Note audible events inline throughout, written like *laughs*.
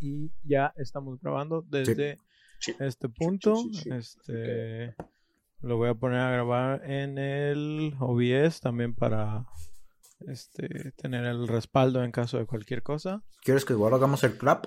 y ya estamos grabando desde este punto. este lo voy a poner a grabar en el OBS también para este tener el respaldo en caso de cualquier cosa. ¿Quieres que igual hagamos el clap?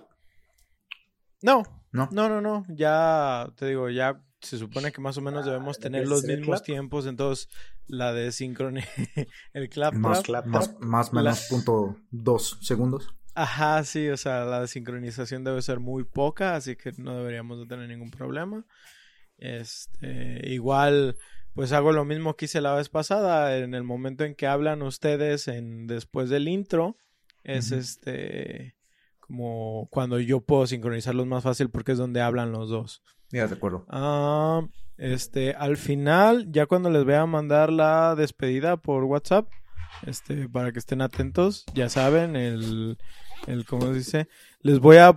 No, no, no, no, no. Ya te digo, ya se supone que más o menos debemos ah, tener los mismos tiempos, entonces la de sincronía, *laughs* el clap, más, clap, más, más menos punto dos segundos. Ajá, sí, o sea, la sincronización debe ser muy poca, así que no deberíamos de tener ningún problema. Este, igual, pues hago lo mismo que hice la vez pasada, en el momento en que hablan ustedes en después del intro, es este como cuando yo puedo sincronizarlos más fácil porque es donde hablan los dos. Ya, de acuerdo. Ah, este, al final, ya cuando les voy a mandar la despedida por WhatsApp, este, para que estén atentos, ya saben, el, el ¿cómo se dice? Les voy a,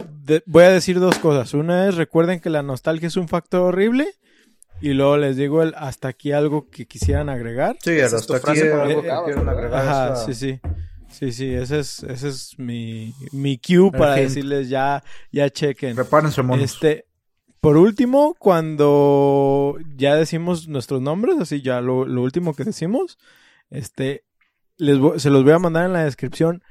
voy a decir dos cosas. Una es, recuerden que la nostalgia es un factor horrible. Y luego les digo el hasta aquí algo que quisieran agregar. Sí, hasta aquí algo que quieran agregar. Ajá, sí, sí. Sí, sí, ese es, ese es mi, mi cue para decirles ya, ya chequen. Prepárense, monos. Este, por último, cuando ya decimos nuestros nombres, así ya lo, lo último que decimos, este, les se los voy a mandar en la descripción.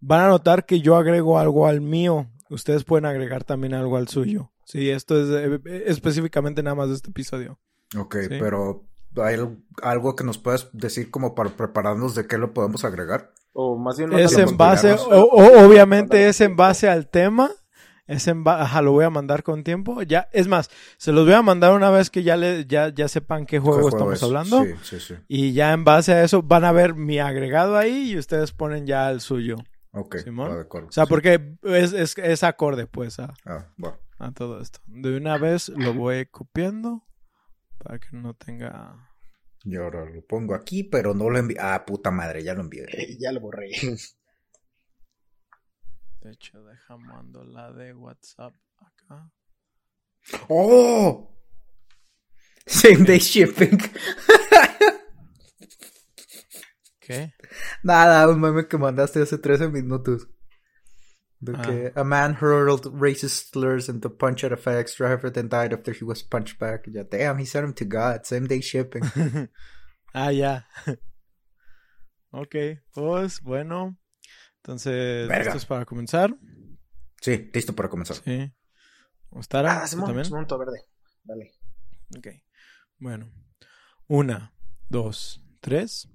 Van a notar que yo agrego algo al mío. Ustedes pueden agregar también algo al suyo. Sí, esto es eh, específicamente nada más de este episodio. Ok, pero ¿hay algo que nos puedas decir como para prepararnos de qué lo podemos agregar? O más bien es en base, obviamente es en base al tema. Es en ajá, lo voy a mandar con tiempo. Ya, es más, se los voy a mandar una vez que ya le, ya, ya sepan qué juego, estamos hablando. Sí, sí, sí. Y ya en base a eso van a ver mi agregado ahí y ustedes ponen ya el suyo. Ok. ¿Simón? de acuerdo. O sea, porque es, es, es, acorde, pues, a, ah, bueno. a todo esto. De una vez lo voy copiando para que no tenga y ahora lo pongo aquí, pero no lo envié. Ah, puta madre, ya lo envié. *laughs* ya lo borré. *laughs* De hecho, deja mando la de WhatsApp acá. ¡Oh! *laughs* Same day shipping. ¿Qué? Nada, un meme que mandaste hace 13 minutos. De ah. que a man hurled racist slurs into punch at a FedEx driver, then died after he was punched back. Ya, damn, he sent him to God. Same day shipping. *laughs* ah, ya. *laughs* ok, pues bueno. Entonces, ¿esto es para comenzar? Sí, listo para comenzar. Sí. ¿Ostara? Ah, también? punto verde. Dale. Ok. Bueno. Una, dos, tres.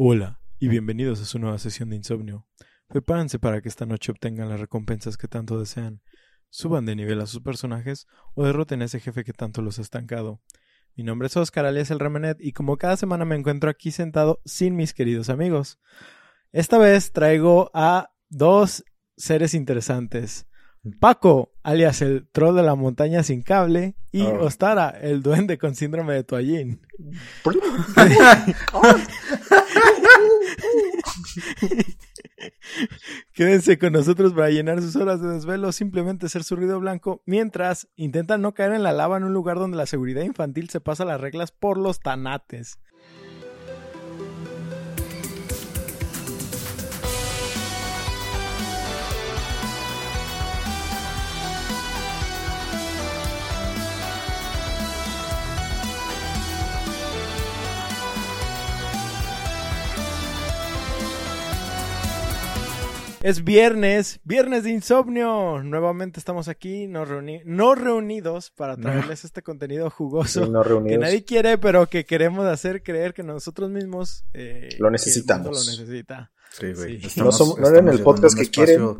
Hola y bienvenidos a su nueva sesión de insomnio. Prepárense para que esta noche obtengan las recompensas que tanto desean. Suban de nivel a sus personajes o derroten a ese jefe que tanto los ha estancado. Mi nombre es Oscar alias el Remenet y como cada semana me encuentro aquí sentado sin mis queridos amigos. Esta vez traigo a dos seres interesantes. Paco, alias el troll de la montaña sin cable, y oh. Ostara, el duende con síndrome de toallín. *laughs* Quédense con nosotros para llenar sus horas de desvelo, simplemente ser su ruido blanco, mientras intentan no caer en la lava en un lugar donde la seguridad infantil se pasa las reglas por los tanates. Es viernes, viernes de insomnio. Nuevamente estamos aquí, no reunidos para traerles este contenido jugoso que nadie quiere, pero que queremos hacer creer que nosotros mismos eh, lo necesitamos. lo necesita. Sí, güey. no, somos, no el podcast que quieren,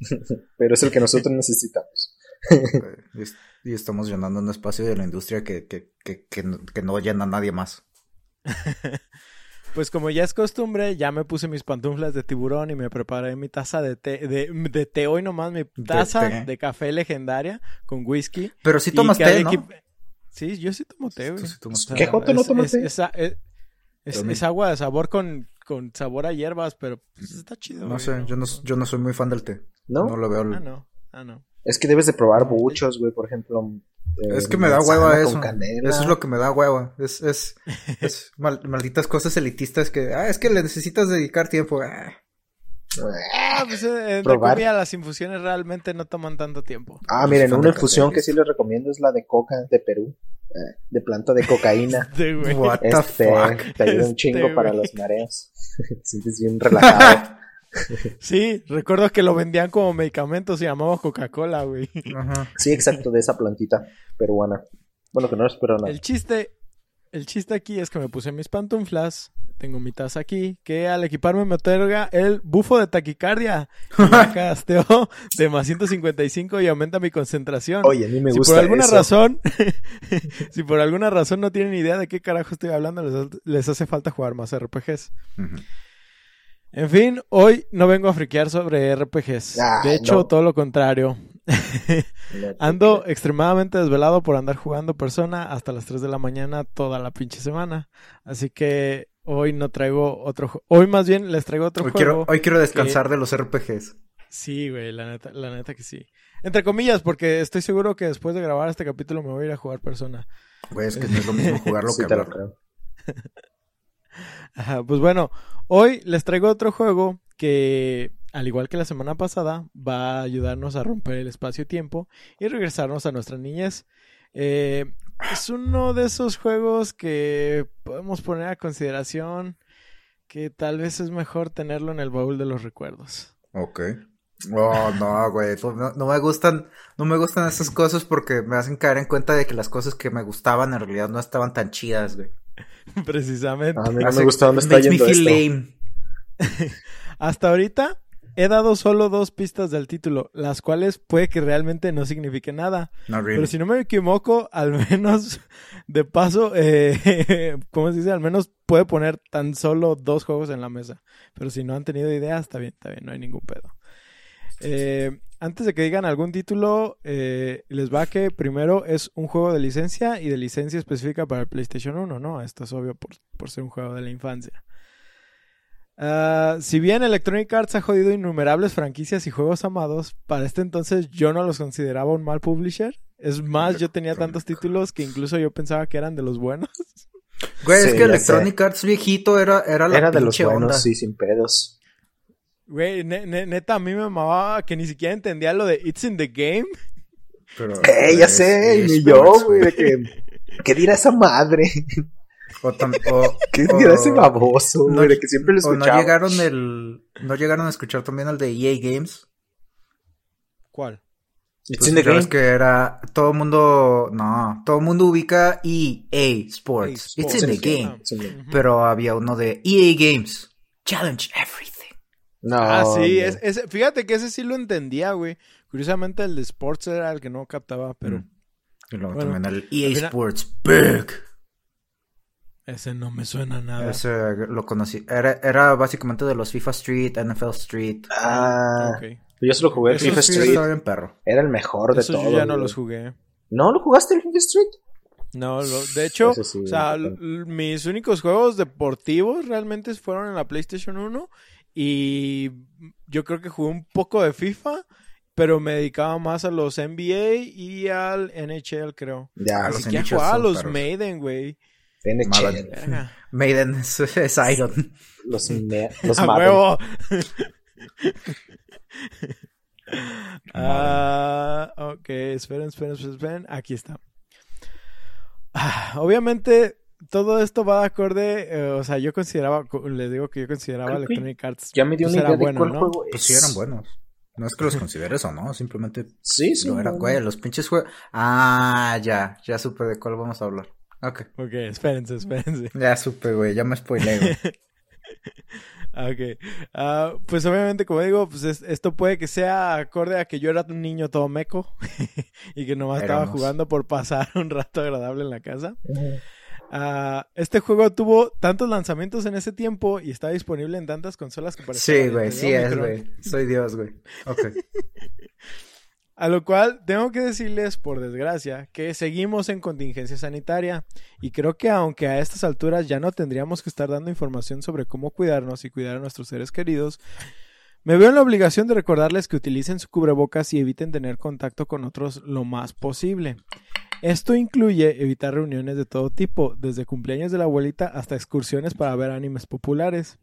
*laughs* pero es el que nosotros necesitamos. y estamos llenando un espacio de la industria que, que, que, que no llena nadie más. *laughs* Pues como ya es costumbre, ya me puse mis pantuflas de tiburón y me preparé mi taza de té, de, de té hoy nomás, mi taza de, café legendaria con whisky. Pero si tomas té, ¿no? Sí, yo sí tomo té, güey. ¿Qué joto no tomas té? Es, agua de sabor con, con sabor a hierbas, pero pues, está chido. No sé, yo no, yo no soy muy fan del té. ¿No? No lo veo. Ah, no. Ah, no. Es que debes de probar muchos, güey, por ejemplo, es que me da hueva eso. Eso es lo que me da hueva. Es, es, *laughs* es malditas cosas elitistas que, ah, es que le necesitas dedicar tiempo. Ah. Ah, pues eh, las infusiones realmente no toman tanto tiempo. Ah, miren, una infusión que sí les recomiendo es la de coca de Perú. Eh, de planta de cocaína. *laughs* Este, What the este, fuck? Te ayuda un chingo este, para los mareos. *laughs* Te sientes bien relajado. *laughs* sí, recuerdo que lo vendían como medicamento, se llamaba Coca-Cola, güey. Sí, exacto, de esa plantita peruana. Bueno, que no es peruana. El chiste, el chiste aquí es que me puse mis pantuflas, tengo mi taza aquí, que al equiparme me otorga el bufo de taquicardia. Me *laughs* casteo de más 155 y aumenta mi concentración. Oye, a mí me si gusta por alguna eso. razón, *laughs* si por alguna razón no tienen idea de qué carajo estoy hablando, les, les hace falta jugar más RPGs. En fin, hoy no vengo a friquear sobre RPGs. Ah, de hecho, no. todo lo contrario. *laughs* Ando extremadamente desvelado por andar jugando persona hasta las 3 de la mañana toda la pinche semana. Así que hoy no traigo otro Hoy más bien les traigo otro Hoy juego. quiero, hoy quiero descansar de los RPGs. Sí, güey, la neta, la neta que sí. Entre comillas, porque estoy seguro que después de grabar este capítulo me voy a ir a jugar persona. Güey, es que no es lo mismo jugarlo *laughs* Sí, que te lo hablarlo. creo. Pues bueno, hoy les traigo otro juego que, al igual que la semana pasada, va a ayudarnos a romper el espacio-tiempo y regresarnos a nuestra niñez. Eh, es uno de esos juegos que podemos poner a consideración que tal vez es mejor tenerlo en el baúl de los recuerdos. Ok. Oh, no, güey. No, no me gustan, no me gustan esas cosas porque me hacen caer en cuenta de que las cosas que me gustaban en realidad no estaban tan chidas, güey. *laughs* Precisamente. A mí no Hace- me gusta dónde está yendo esto. lame. *laughs* Hasta ahorita he dado solo dos pistas del título, las cuales puede que realmente no signifiquen nada. No, really. Pero si no me equivoco, al menos de paso, eh, *laughs* ¿cómo se dice? Al menos puede poner tan solo dos juegos en la mesa. Pero si no han tenido idea, está bien, está bien, no hay ningún pedo. Eh, antes de que digan algún título, eh, les va que primero es un juego de licencia y de licencia específica para el PlayStation 1, ¿no? Esto es obvio por, por ser un juego de la infancia. Ah, si bien Electronic Arts ha jodido innumerables franquicias y juegos amados, para este entonces yo no los consideraba un mal publisher. Es más, yo tenía tantos títulos que incluso yo pensaba que eran de los buenos. Güey, es que Electronic Arts viejito era, era la Era de los buenos, onda. sí, sin pedos. Güey, ne- ne- neta, a mí me mamaba que ni siquiera entendía lo de It's in the Game. Pero, Eh, ya es- sé, es ni yo, güey, de que... ¿Qué dirá esa madre? O, tam- o- *laughs* ¿Qué o- dirá ese baboso, no-? De que siempre lo o no escuchaba. llegaron el, no llegaron a escuchar también el de EA Games. ¿Cuál? It's Pues in the game. que era todo el mundo, no, todo el mundo ubica EA Sports. Sports. It's in the It's in the game. Ujú. Pero había uno de EA Games. Challenge everything. No, ah, sí, es, ese- fíjate que ese sí lo entendía, güey. Curiosamente el de Sports era el que no captaba, pero Mm. Y luego Bueno, también el EA final- Sports Big. ese no me suena nada. Ese lo conocí. Era, era básicamente de los FIFA Street, NFL Street. Ah, Ok. yo solo jugué el Eso FIFA sí Street. Estaba bien perro. Era el mejor de todos. yo ya no güey. los jugué. ¿No lo jugaste el FIFA Street? No, lo- de hecho, sí, o sea, mis únicos juegos deportivos realmente fueron en la PlayStation 1 y yo creo que jugué un poco de FIFA, pero me dedicaba más a los NBA y al NHL, creo. Ya, Ni los siquiera NHL jugaba a los. Maiden, güey. NHL. Maiden *laughs* es, es Iron. Los, me- *laughs* los ¡A huevo! *laughs* Ah, ok, esperen, esperen, esperen, esperen. Aquí está. Ah, obviamente, todo esto va de acorde. eh, o sea, yo consideraba, co- les digo que yo consideraba Creo que Electronic Arts. Ya me dio pues, una era idea de bueno, cuál ¿no? juego Pues es. sí eran buenos. No es que los consideres o no, simplemente Sí, sí. eran, no, güey. no. Los pinches juegos. Ah, ya, ya supe de cuál vamos a hablar. Ok. Ok, espérense, espérense. *laughs* Ya supe, güey, ya me spoilé, güey. *laughs* Ok. Ah, pues obviamente, como digo, pues es- esto puede que sea acorde a que yo era un niño todo meco *laughs* y que nomás estaba Éramos. jugando por pasar un rato agradable en la casa. Ujú. Ah, este juego tuvo tantos lanzamientos en ese tiempo y está disponible en tantas consolas que parecía Sí, güey, sí es, güey. Soy Dios, güey. Ok. *laughs* A lo cual tengo que decirles, por desgracia, que seguimos en contingencia sanitaria y creo que aunque a estas alturas ya no tendríamos que estar dando información sobre cómo cuidarnos y cuidar a nuestros seres queridos, me veo en la obligación de recordarles que utilicen su cubrebocas y eviten tener contacto con otros lo más posible. Esto incluye evitar reuniones de todo tipo, desde cumpleaños de la abuelita hasta excursiones para ver animes populares.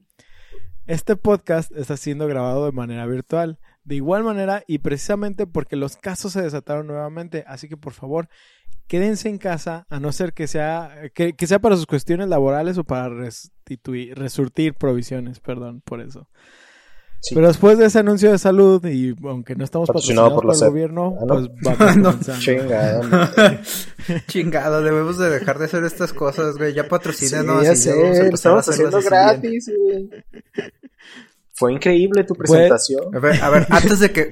este podcast está siendo grabado de manera virtual. De igual manera y precisamente porque los casos se desataron nuevamente. Así que por favor, quédense en casa, a no ser que sea, que, sea para sus cuestiones laborales o para restituir, resurtir provisiones, perdón, por eso. Pero después de ese anuncio de salud, y aunque no estamos patrocinados por, el gobierno, ah, pues vamos *laughs* Chingado. *laughs* Chingado, debemos de dejar de hacer estas cosas, güey. Ya patrocínanos. Sí, ya estamos haciendo gratis, güey. Fue increíble tu presentación. A ver, a ver, *laughs* antes de que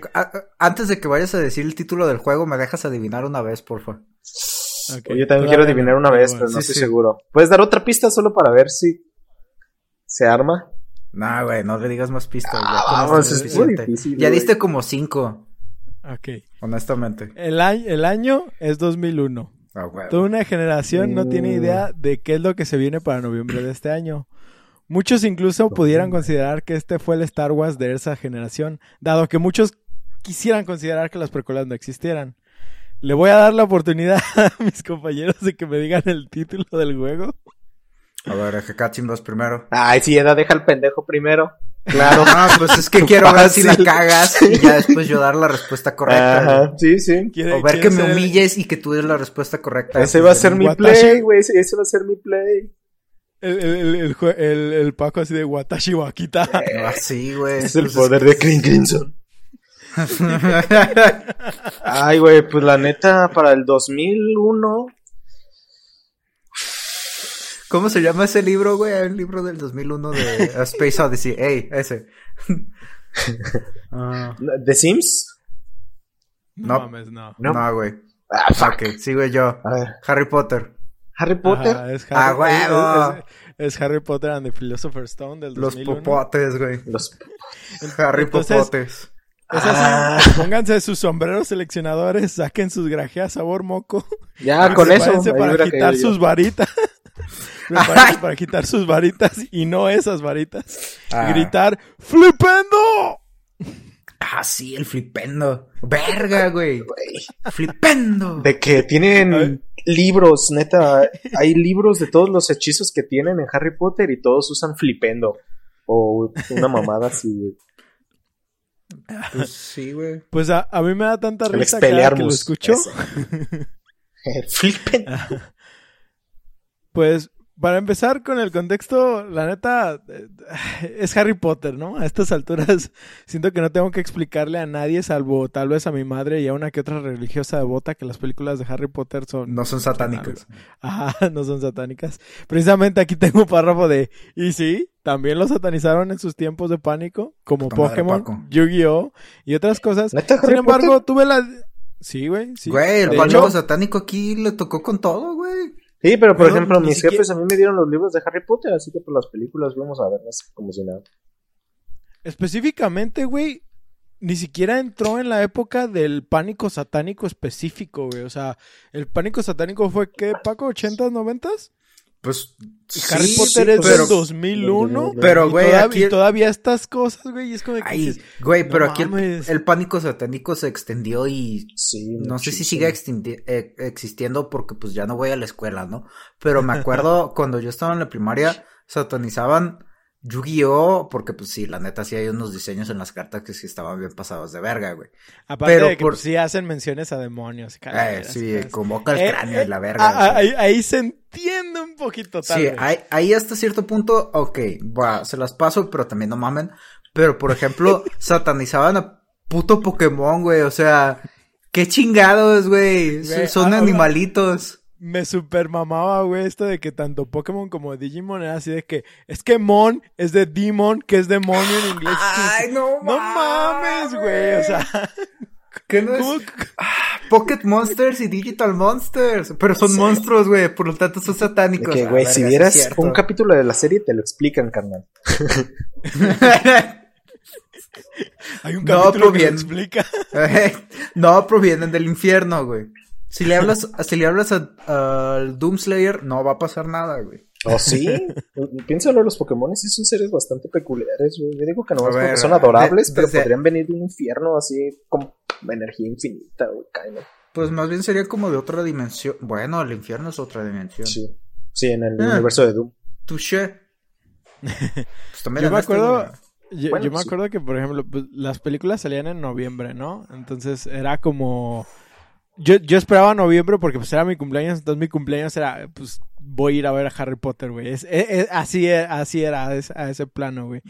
antes de que vayas a decir el título del juego, me dejas adivinar una vez, por favor. Yo también quiero adivinar una vez, pero no estoy seguro. ¿Puedes dar otra pista solo para ver si se arma? No, güey, no le digas más pistas. ya, ah, es muy difícil, ya diste como cinco. Ok. Honestamente. El año, el año es 2001. Ah, Toda una generación no tiene idea mm. de qué es lo que se viene para noviembre de este año. Muchos incluso pudieran considerar que este fue el Star Wars de esa generación, dado que muchos quisieran considerar que las precuelas no existieran. Le voy a dar la oportunidad *laughs* a mis compañeros de que me digan el título del juego. A ver, Hekachin vas primero. Ay, sí, Eda, deja al pendejo primero. Claro. Ah, pues es que *laughs* quiero ver si la cagas y ya después yo dar la respuesta correcta. Ajá, sí, sí. O ver que me humilles y que tú des la respuesta correcta. Ese va a ser mi play, güey. Ese va a ser mi play. El, el, el, el, Paco así de Watashi Wakita. Así, ah, güey. Es el poder de Green Crimson. *laughs* Ay, güey, pues la neta, para el 2001. ¿Cómo se llama ese libro, güey? El libro del 2001 de Space Odyssey. *laughs* Ey, ese. Ah. ¿The Sims? No, mames, no. No, güey. Ah, fuck. Okay, yo. Harry Potter. Harry Potter. es Harry, es, Harry Potter and the Philosopher's Stone del 2001. Los popotes, güey. Los Harry Popotes. Es así, ah. pónganse sus sombreros seleccionadores, saquen sus grajeas sabor moco. Ya, con eso. para quitar sus varitas. *laughs* Para quitar sus varitas y no esas varitas. Ah. Gritar, ¡flipendo! Ah, sí, el flipendo. Verga, güey. Flipendo. De que tienen libros, neta. Hay libros de todos los hechizos que tienen en Harry Potter y todos usan flipendo. O una mamada así, Pues sí, güey. Pues a, mí me da tanta risa que lo escucho. *laughs* *laughs* Flipendo. Pues para empezar con el contexto, la neta eh, es Harry Potter, ¿no? A estas alturas *laughs* siento que no tengo que explicarle a nadie, salvo tal vez a mi madre y a una que otra religiosa devota, que las películas de Harry Potter son... No son satánicas. *laughs* Ajá, no son satánicas. Precisamente aquí tengo un párrafo de... Y sí, también lo satanizaron en sus tiempos de pánico, como Pokémon, Yu-Gi-Oh! y otras cosas. Sin embargo, tuve la... Sí, güey. Sí. Güey, el pánico satánico aquí le tocó con todo, güey. Sí, pero por ejemplo, mis jefes a mí me dieron los libros de Harry Potter, así que por las películas vamos a verlas como si nada. Específicamente, güey, ni siquiera entró en la época del pánico satánico específico, güey. O sea, el pánico satánico fue, ¿qué, Paco? ¿80s, 90s? Pues Harry Potter es del 2001. Pero, güey, aquí... todavía estas cosas, güey, es como que... güey, pero aquí el, pánico satánico se extendió y no sé si sigue eh, existiendo porque pues ya no voy a la escuela, ¿no? Pero me *laughs* acuerdo cuando yo estaba en la primaria, satanizaban Yu-Gi-Oh! Porque, pues sí, la neta sí hay unos diseños en las cartas que sí estaban bien pasados de verga, güey. Aparte de que por... Pues, sí hacen menciones a demonios. Eh, sí, convoca el eh, cráneo y la verga. ahí, se entiende un poquito, tal Sí, ahí, hasta cierto punto, ok, va, se las paso, pero también no mamen. Pero, por ejemplo, *laughs* satanizaban a puto Pokémon, güey. O sea, qué chingados, güey. Son animalitos me super mamaba, güey, esto de que tanto Pokémon como Digimon era así de que es que Mon es de Demon, que es demonio en inglés. *laughs* Ay, *laughs* no, no mames, güey, o sea. *laughs* ¿Qué no es? Ah, Pocket Monsters y Digital Monsters. Pero son monstruos, güey. Por lo tanto, son satánicos. Que, güey, si vieras un capítulo de la serie, te lo explican, carnal. Hay un capítulo que lo explica. no provienen del infierno, güey. Si le hablas, si le hablas al Doomslayer, no va a pasar nada, güey. ¿Oh, sí? Piénsalo, los Pokémon sí son seres bastante peculiares, güey. Yo digo que no es porque son adorables, pero podrían venir de un infierno así con energía infinita, güey, Pues más bien sería como de otra dimensión. Bueno, el infierno es otra dimensión. Sí, sí en el ah. universo de Doom. Touché. Pues también Yo me acuerdo Yo, me acuerdo que, por ejemplo, pues, las películas salían en noviembre, ¿no? Entonces era como... Yo, yo esperaba noviembre porque pues era mi cumpleaños, entonces mi cumpleaños era, pues voy a ir a ver a Harry Potter, güey. Es, así, así era, a ese plano, güey.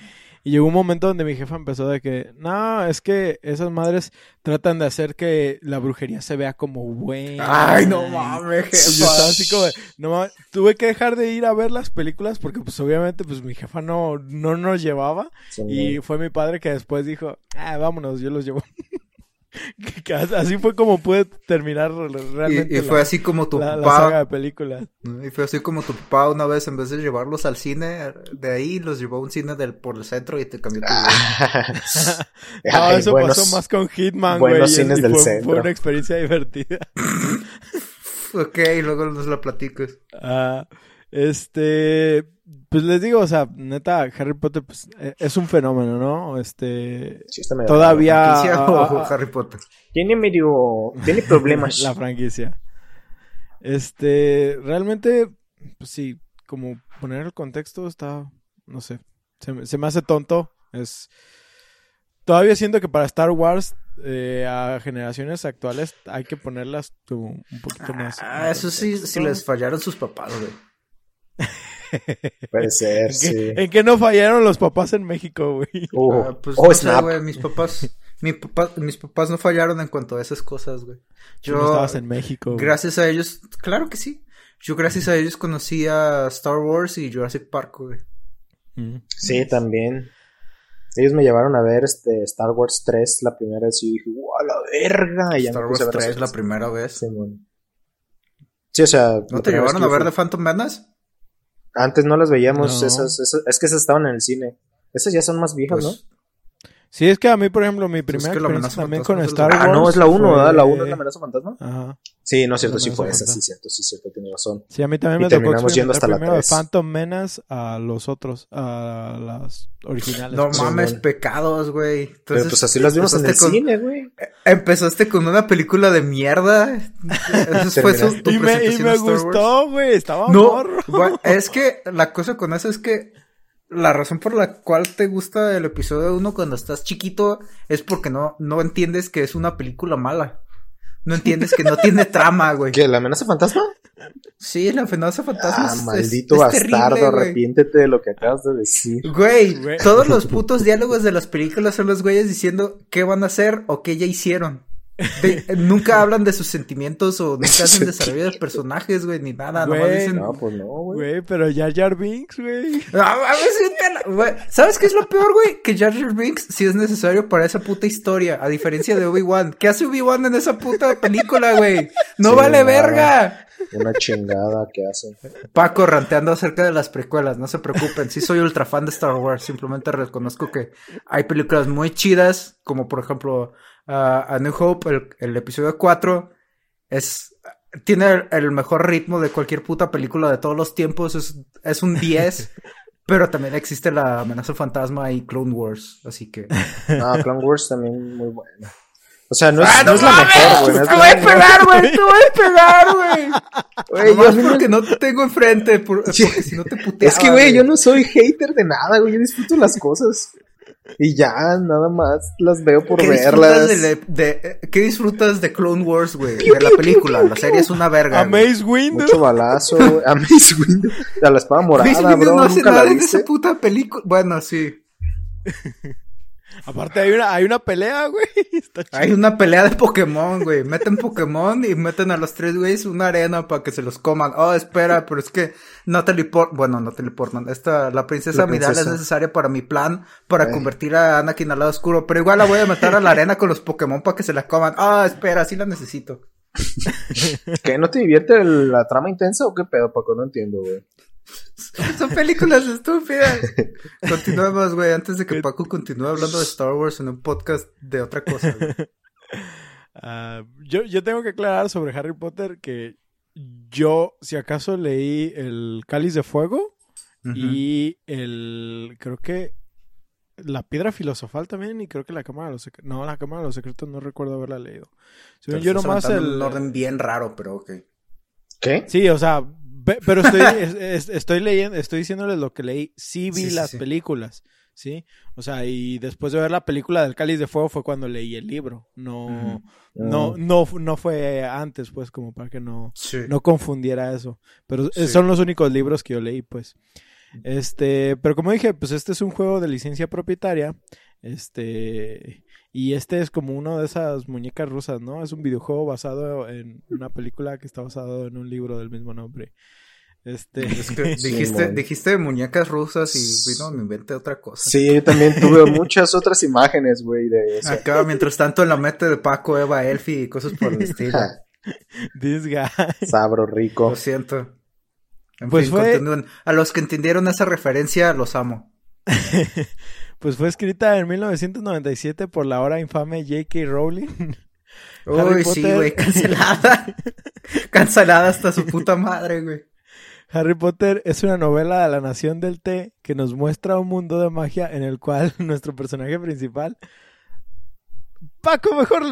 Y llegó un momento donde mi jefa empezó de que, no, es que esas madres tratan de hacer que la brujería se vea como buena. Ay, no mames, jefa. yo estaba así como, no mames, tuve que dejar de ir a ver las películas porque pues obviamente pues mi jefa no, no nos llevaba. y fue mi padre que después dijo, ah, vámonos, yo los llevo. *laughs* *laughs* Así fue como pude terminar realmente. Y, fue así como tu papá. La saga de películas. Y fue así como tu papá una vez, en vez de llevarlos al cine, de ahí los llevó a un cine del, por el centro y te cambió tu *laughs* No, eso pasó más con Hitman, güey. cines del fue, centro. Fue una experiencia divertida. *laughs* ok, luego nos la platicas. Ah, este pues les digo, o sea, neta, Harry Potter pues, e, es un fenómeno, ¿no? Este. Sí, todavía. *laughs* Harry Potter? Tiene medio. Tiene *laughs* problemas. la franquicia. Este. Realmente, pues sí, como poner el contexto está. No sé. Se, me hace tonto. Es. Todavía siento que para Star Wars eh, a generaciones actuales hay que ponerlas un poquito más. Ah, eso sí, si les fallaron sus papás, güey. *laughs* Puede ser, ¿En sí. Qué, ¿En qué no fallaron los papás en México, güey? Uh, ah, pues oh, no güey, mis papás, mi papá, mis papás no fallaron en cuanto a esas cosas, güey. Yo no estabas en México. Gracias a ellos, claro que sí. Yo gracias a ellos conocí a Star Wars y Jurassic Park, güey. Sí, también. Ellos me llevaron a ver este Star Wars 3 la primera vez y dije, ¡wow, la verga! Y Star Wars 3 la primera vez. Sí, sí o sea. ¿No te llevaron a ver The Phantom Menace? Antes no las veíamos, esas, es que esas estaban en el cine. Esas ya son más viejas, pues, ¿no? Sí, es que a mí, por ejemplo, mi primera experiencia también con Star Wars. Ah, no, es la 1, ¿verdad? La 1 es la amenaza fantasma. Ajá. Sí, no es cierto, sí fue esa, sí, cierto, sí, cierto, tiene razón. Sí, a mí también me terminamos tocó yendo hasta primero la 3. de Phantom Menace a los otros, a las originales. No mames, pecados, güey. Pero pues así las vimos en el cine, güey. Empezaste con una película de mierda. Eso fue su, tu y me, y me gustó, güey, estaba no, morro. es que la cosa con eso es que la razón por la cual te gusta el episodio 1 cuando estás chiquito es porque no, no entiendes que es una película mala. No entiendes que no *laughs* tiene trama, güey. ¿Qué? ¿La amenaza fantasma? Sí, la amenaza fantasma. Ah, maldito bastardo, arrepiéntete de lo que acabas de decir. Güey, todos los putos diálogos de las películas son los güeyes diciendo qué van a hacer o qué ya hicieron *laughs* nunca hablan de sus sentimientos o nunca *laughs* hacen desarrollo de personajes, güey, ni nada. Güey, dicen... No, pues no, güey. Güey, pero Jar Jar Binks, güey. ¿Sabes qué es lo peor, güey? Que Jar Jar Binks sí es necesario para esa puta historia, a diferencia de Obi-Wan. ¿Qué hace Obi-Wan en esa puta película, güey? ¡No vale verga! Una chingada que hace. Paco ranteando acerca de las precuelas, no se preocupen. Sí soy ultra fan de Star Wars, simplemente reconozco que hay películas muy chidas, como por ejemplo a New Hope, el, episodio 4, es, tiene el, mejor ritmo de cualquier puta película de todos los tiempos, es, es un 10. *laughs* pero también existe la amenaza fantasma y Clone Wars, así que. Ah, Clone Wars también muy buena. O sea, no es, ah, no, es la mejor, güey. te voy a pegar, güey. Te voy a pegar, güey. Güey, yo es porque no te tengo enfrente. *laughs* porque si no te puteaba. Es que, güey, yo no soy hater de nada, güey. Yo disfruto las cosas. Y ya, nada más las veo por verlas. De, ¿Qué disfrutas de Clone Wars, güey? De la película. la serie es una verga. Amaze Windu. Mucho balazo, güey. *laughs* Amaze Windu. la espada morada, bro. No hace nada en esa puta película. Bueno, sí. Aparte hay una, hay una pelea, güey. *laughs* hay una pelea de Pokémon, güey. Meten Pokémon y meten a los tres güeyes una arena para que se los coman. Oh, espera, pero es que no teleportan. Bueno, no teleportan. Esta, la princesa, Midal es necesaria para mi plan para convertir a Anakin al lado oscuro. Pero igual la voy a meter a la arena con los Pokémon para que se la coman. Ah, oh, espera, sí la necesito. ¿Qué? ¿No te divierte la trama intensa o qué pedo, Paco? No entiendo, güey. *laughs* Son películas estúpidas. *laughs* Continuemos, güey, antes de que Paco continúe hablando de Star Wars en un podcast de otra cosa. *laughs* Ah, yo, yo tengo que aclarar sobre Harry Potter que yo, si acaso, leí el Cáliz de Fuego y el. Creo que. La Piedra Filosofal también y creo que la Cámara de los Secretos. No, la Cámara de los Secretos no recuerdo haberla leído. yo nomás el. un orden bien raro, pero ok. ¿Qué? Sí, o sea, pero estoy, *laughs* estoy leyendo, estoy diciéndoles lo que leí. Sí vi las películas. ¿sí? O sea, y después de ver la película del Cáliz de Fuego fue cuando leí el libro. No, no, Ah. no, no fue antes, pues, como para que no, no confundiera eso. Pero son los únicos libros que yo leí, pues. Este, pero como dije, pues este es un juego de licencia propietaria. Este, y este es como uno de esas muñecas rusas, ¿no? Es un videojuego basado en una película que está basado en un libro del mismo nombre. Este, *laughs* Es que *laughs* dijiste, dijiste muñecas rusas y vino mi mente otra cosa. Sí, yo también tuve muchas otras imágenes, güey, de eso. Acá, mientras tanto, en la mente de Paco, Eva, Elfi y cosas por el estilo. *laughs* this guy. Sabro rico. Lo siento. En Pues fin, fue-. A los que entendieron esa referencia, los amo. Pues fue escrita en 1997 por la ahora infame J.K. Rowling. *laughs* Harry Uy, sí, Potter. güey, cancelada. *laughs* cancelada hasta su puta madre, güey. Harry Potter es una novela de la nación del té que nos muestra un mundo de magia en el cual *laughs* nuestro personaje principal... Paco, mejor,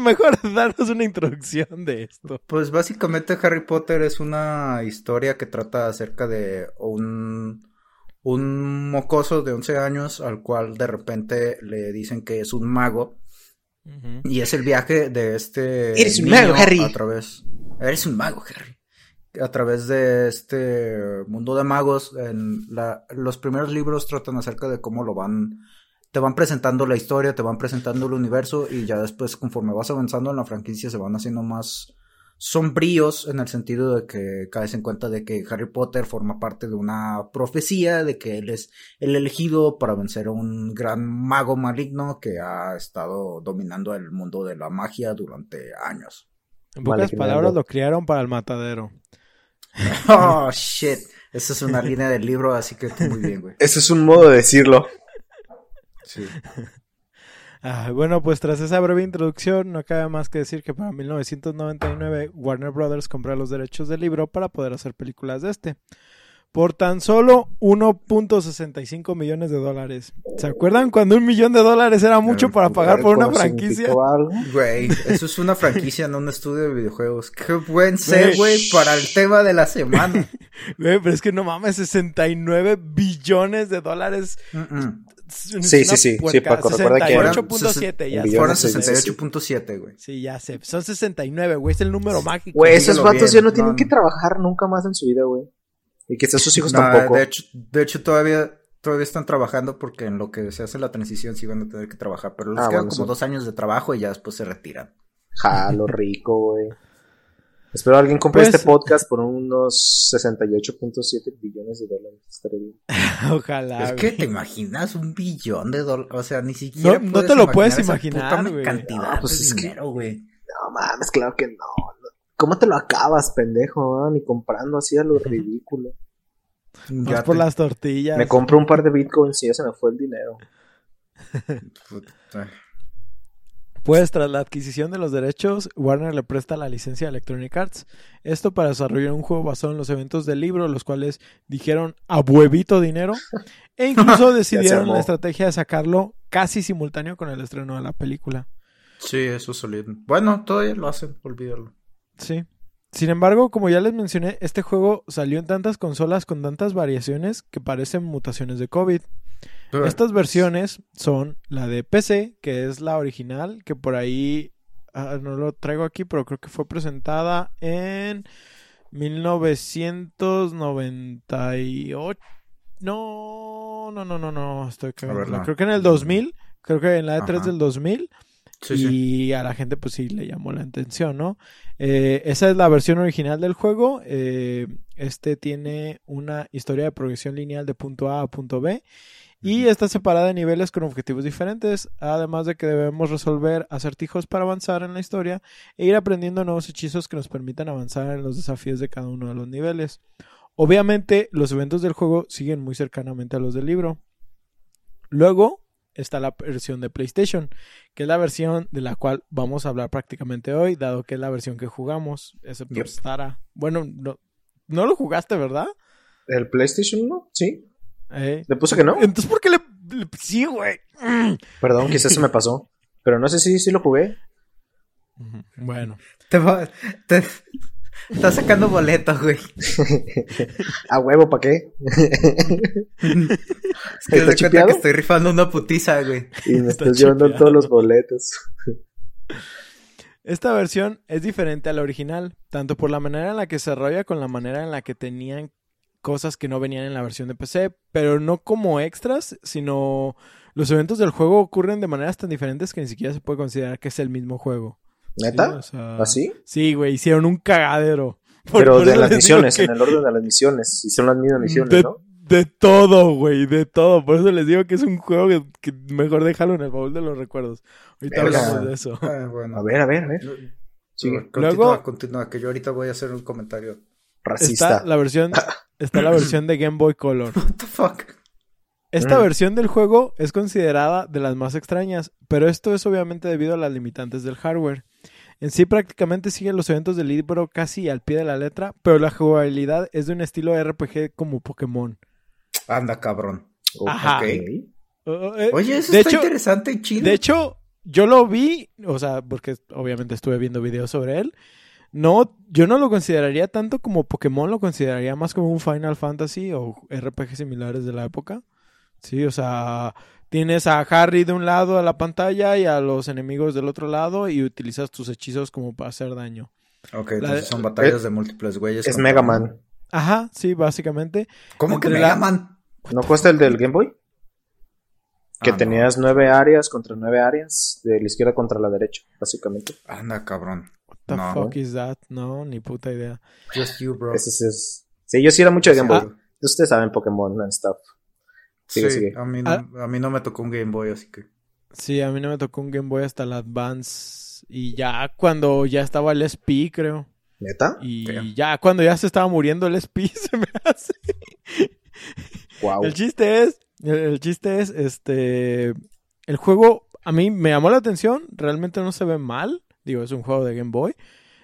mejor darnos una introducción de esto. Pues básicamente Harry Potter es una historia que trata acerca de un, un mocoso de 11 años al cual de repente le dicen que es un mago. Y es el viaje de este Eres un niño mago, Harry. a través eres un mago Harry. a través de este mundo de magos. En la, los primeros libros tratan acerca de cómo lo van te van presentando la historia te van presentando el universo y ya después conforme vas avanzando en la franquicia se van haciendo más sombríos en el sentido de que caes en cuenta de que Harry Potter forma parte de una profecía de que él es el elegido para vencer a un gran mago maligno que ha estado dominando el mundo de la magia durante años. En pocas Vale, palabras lo criaron para el matadero. *laughs* Oh, shit. Esa es una línea del libro, así que muy bien, güey. Ese es un modo de decirlo. Sí. Ah, bueno, pues tras esa breve introducción, no cabe más que decir que para 1999 Warner Brothers compró los derechos del libro para poder hacer películas de este. Por tan solo 1.65 millones de dólares. ¿Se acuerdan cuando un millón de dólares era mucho para pagar por una ¿Cómo franquicia? Güey, eso es una franquicia, no un estudio de videojuegos. Qué buen ser, Güey. para el tema de la semana. *laughs* Güey, pero es que no mames, 69 billones de dólares. Sí, sí, sí, puerca. sí, Paco, recuerda que eran 68.7, ya. Fueron billones, sí, sí, sí. 68.7, güey. Sí, ya sé. Son 69, güey. Es el número mágico. Güey, esos vatos ya no tienen no, que trabajar nunca más en su vida, güey. Y quizás sus hijos No, tampoco. De hecho, de hecho todavía, todavía están trabajando porque en lo que se hace la transición sí van a tener que trabajar. Pero les Ah, quedan bueno, como sí. dos años de trabajo y ya después se retiran. Jalo *laughs* rico, güey. Espero alguien compre Pues- este podcast por unos 68.7 billones de dólares. *laughs* Ojalá. es güey. que te imaginas un billón de dólares. O sea, ni siquiera. No- te lo puedes esa imaginar, puta güey. cantidad No, pues de es que- dinero, güey. No mames, claro que no. ¿Cómo te lo acabas, pendejo? ah? Ni comprando así a lo ridículo. Vas por te- las tortillas. Me compro un par de bitcoins y ya se me fue el dinero. Puta. Pues tras la adquisición de los derechos, Warner le presta la licencia a Electronic Arts. Esto para desarrollar un juego basado en los eventos del libro, los cuales dijeron a huevito dinero. E *laughs* incluso decidieron la estrategia de sacarlo casi simultáneo con el estreno de la película. Sí, eso es sólido. Bueno, todavía lo hacen, olvídalo. Sí. Sin embargo, como ya les mencioné, este juego salió en tantas consolas con tantas variaciones que parecen mutaciones de COVID. Estas versiones son la de PC, que es la original, que por ahí ah, no lo traigo aquí, pero creo que fue presentada en 1998. No, no, no, no, no, estoy cagando. Creo que en el 2000, creo que en la E3 Ajá. del 2000 Sí, y sí. a la gente pues sí le llamó la atención, ¿no? Eh, esa es la versión original del juego. eh, este tiene una historia de progresión lineal de punto A a punto B. Y está separada de niveles con objetivos diferentes, además de que debemos resolver acertijos para avanzar en la historia e ir aprendiendo nuevos hechizos que nos permitan avanzar en los desafíos de cada uno de los niveles. Obviamente, los eventos del juego siguen muy cercanamente a los del libro. Luego está la versión de PlayStation, que es la versión de la cual vamos a hablar prácticamente hoy, dado que es la versión que jugamos, excepto Yep. Stara. Bueno, no, no lo jugaste, ¿verdad? ¿El PlayStation 1? Sí. Eh, ¿Le puse que no? Entonces, ¿por qué le...? le- sí, güey. Mm. Perdón, quizás se me pasó. Pero no sé si sí lo jugué. Bueno. Te, va- te, Está sacando boletos, güey. *laughs* ¿A huevo para qué? es que cuenta que estoy rifando una putiza, güey. Y me estás llevando todos los boletos. Esta versión es diferente a la original, tanto por la manera en la que se desarrolla con la manera en la que tenían cosas que no venían en la versión de PC, pero no como extras, sino los eventos del juego ocurren de maneras tan diferentes que ni siquiera se puede considerar que es el mismo juego. ¿Neta? ¿Así? Sí, güey, hicieron un cagadero. *laughs* Pero de las misiones, en el orden de las misiones, hicieron las mismas misiones, de, ¿no? De todo, güey, de todo. Por eso les digo que es un juego que, mejor déjalo en el baúl de los recuerdos. Ahorita hablamos de eso. Ah, bueno. A ver, a ver, a ver. Sigue. Luego, continúa, que yo ahorita voy a hacer un comentario. Racista. Está la versión, *laughs* está la versión de Game Boy Color. What the fuck? Esta mm. versión del juego es considerada de las más extrañas, pero esto es obviamente debido a las limitantes del hardware. En sí prácticamente sigue los eventos del libro casi al pie de la letra, pero la jugabilidad es de un estilo RPG como Pokémon. Anda, cabrón. Ajá. Uh, uh, eh, Oye, eso está interesante y chido. De hecho, yo lo vi, o sea, porque obviamente estuve viendo videos sobre él. No, yo no lo consideraría tanto como Pokémon, lo consideraría más como un Final Fantasy o RPG similares de la época. Sí, o sea, tienes a Harry de un lado de la pantalla y a los enemigos del otro lado y utilizas tus hechizos como para hacer daño. Ok, entonces son batallas de múltiples güeyes. Es Mega Man. Ajá, sí, básicamente. ¿Cómo que Mega Man? ¿No cuesta el del Game Boy? Que ah, tenías nueve áreas contra nueve áreas, de la izquierda contra la derecha, básicamente. Anda, cabrón. What the fuck is that? No, ni puta idea. Just you, bro. Ese es... Sí, yo sí era mucho de Game Boy. Ah. Ustedes saben Pokémon and stuff. Sigue, sí, A, mí no, ah. a mí no me tocó un Game Boy, así que. Sí, a mí no me tocó un Game Boy hasta el Advance. Y ya cuando ya estaba el SP, creo. ¿Neta? Y ya cuando ya se estaba muriendo el SP, *laughs* se me hace. Wow. El chiste es, el, chiste es, este, el juego a mí me llamó la atención, realmente no se ve mal, digo, es un juego de Game Boy.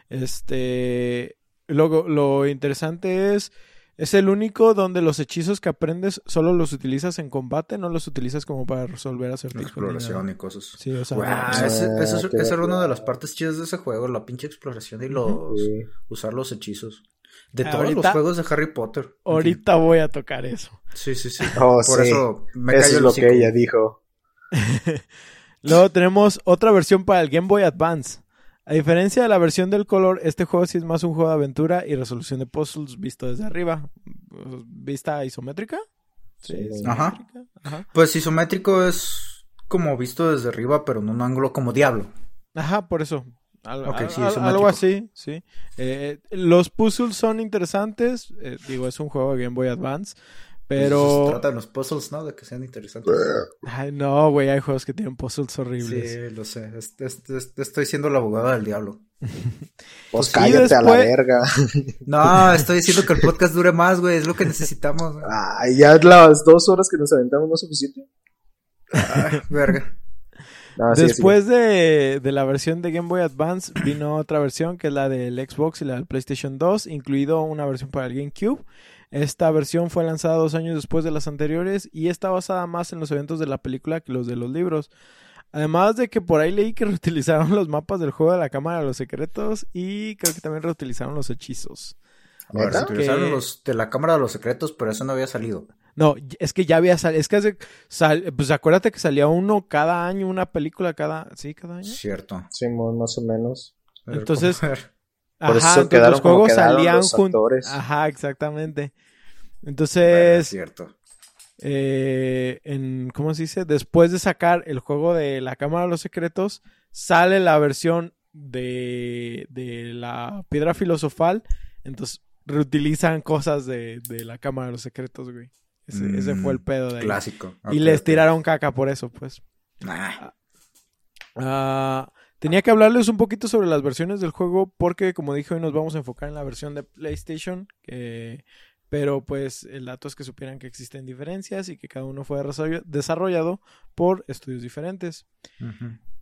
Este, luego lo interesante es es el único donde los hechizos que aprendes solo los utilizas en combate, no los utilizas como para resolver acertijos. Exploración y cosas. Sí, o sea. Ah, esa era una de las partes chidas de ese juego, la pinche exploración y los usar los hechizos. De todos los juegos de Harry Potter. Ahorita voy a tocar eso. Sí, sí, sí. Oh, Por eso me eso es lo que ella dijo. *laughs* Luego tenemos otra versión para el Game Boy Advance. A diferencia de la versión del color, este juego sí es más un juego de aventura y resolución de puzzles visto desde arriba. ¿Vista isométrica? Sí. Ajá. Pues isométrico es como visto desde arriba, pero en un ángulo como diablo. Ajá, por eso. algo así, sí. Eh, los puzzles son interesantes. Eh, digo, es un juego de Game Boy Advance. Pero. se trata de los puzzles, ¿no? De que sean interesantes. Ay, no, güey, hay juegos que tienen puzzles horribles. Sí, lo sé. estoy siendo la abogada del diablo. *laughs* Pues, cállate a la verga. *laughs* No, estoy diciendo que el podcast dure más, güey. Es lo que necesitamos. Ay, ya las dos horas que nos aventamos no es suficiente. Ay, verga. *laughs* Después De, de, la versión de Game Boy Advance vino otra versión que es la del Xbox y la del PlayStation 2, incluido una versión para el GameCube. Esta versión fue lanzada dos años después de las anteriores y está basada más en los eventos de la película que los de los libros. Además de que por ahí leí que *laughs* reutilizaron los mapas del juego de la Cámara de los Secretos y creo que también reutilizaron los hechizos. reutilizaron los de la Cámara de los Secretos, pero eso no había salido. No, es que ya había salido. Es que pues acuérdate que salía uno cada año, una película cada. Sí, cada año. Cierto. Sí, más o menos. Entonces. Ajá, los juegos salían juntos. Ajá, exactamente. Entonces. es cierto. Eh, en, ¿Cómo se dice? Después de sacar el juego de la Cámara de los Secretos, sale la versión de, de la Piedra Filosofal. Entonces reutilizan cosas de, de la Cámara de los Secretos, güey. Ese, fue el mm, pedo de. Clásico. y les tiraron caca por eso, pues. Ah. Ah, tenía que hablarles un poquito sobre las versiones del juego porque, como dije, hoy nos vamos a enfocar en la versión de PlayStation. Que pero pues el dato es que supieran que existen diferencias y que cada uno fue desarrollado por estudios diferentes.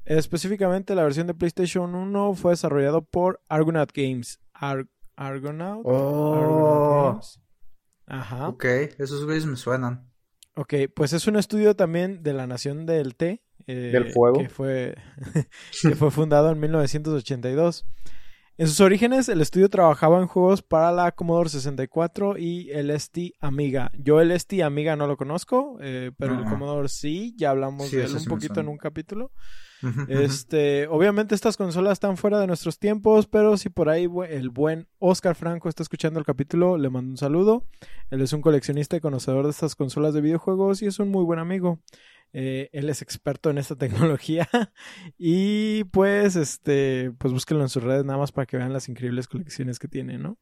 Específicamente la versión de PlayStation 1 fue desarrollado por Argonaut Games. Argonaut, oh. Games. Ajá. Ok, esos güeyes me suenan. Ok, pues es un estudio también de la Nación del Té. Eh, del Fuego. Que fue, *laughs* que fue fundado en 1982. En sus orígenes, el estudio trabajaba en juegos para la Commodore 64 y el ST Amiga. Yo el ST Amiga no lo conozco, eh, pero el Commodore sí, ya hablamos de él un poquito en un capítulo. Este, obviamente estas consolas están fuera de nuestros tiempos, pero si por ahí el buen Oscar Franco está escuchando el capítulo, le mando un saludo. Él es un coleccionista y conocedor de estas consolas de videojuegos y es un muy buen amigo. Eh, él es experto en esta *laughs* tecnología y pues este pues búsquenlo en sus redes nada más para que vean las increíbles colecciones que tiene, ¿no?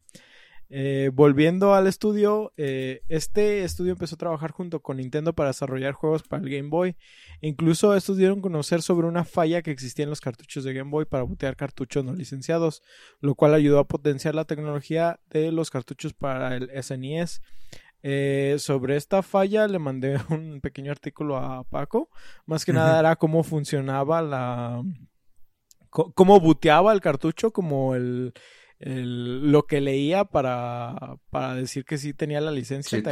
Eh, volviendo al estudio, eh, este estudio empezó a trabajar junto con Nintendo para desarrollar juegos para el Game Boy. Incluso estos dieron a conocer sobre una falla que existía en los cartuchos de Game Boy para botear cartuchos no licenciados, lo cual ayudó a potenciar la tecnología de los cartuchos para el SNES. Eh, sobre esta falla le mandé *laughs* un pequeño artículo a Paco. Más que nada era cómo funcionaba la... cómo buteaba el cartucho, como el, lo que leía para, para decir que sí tenía la licencia.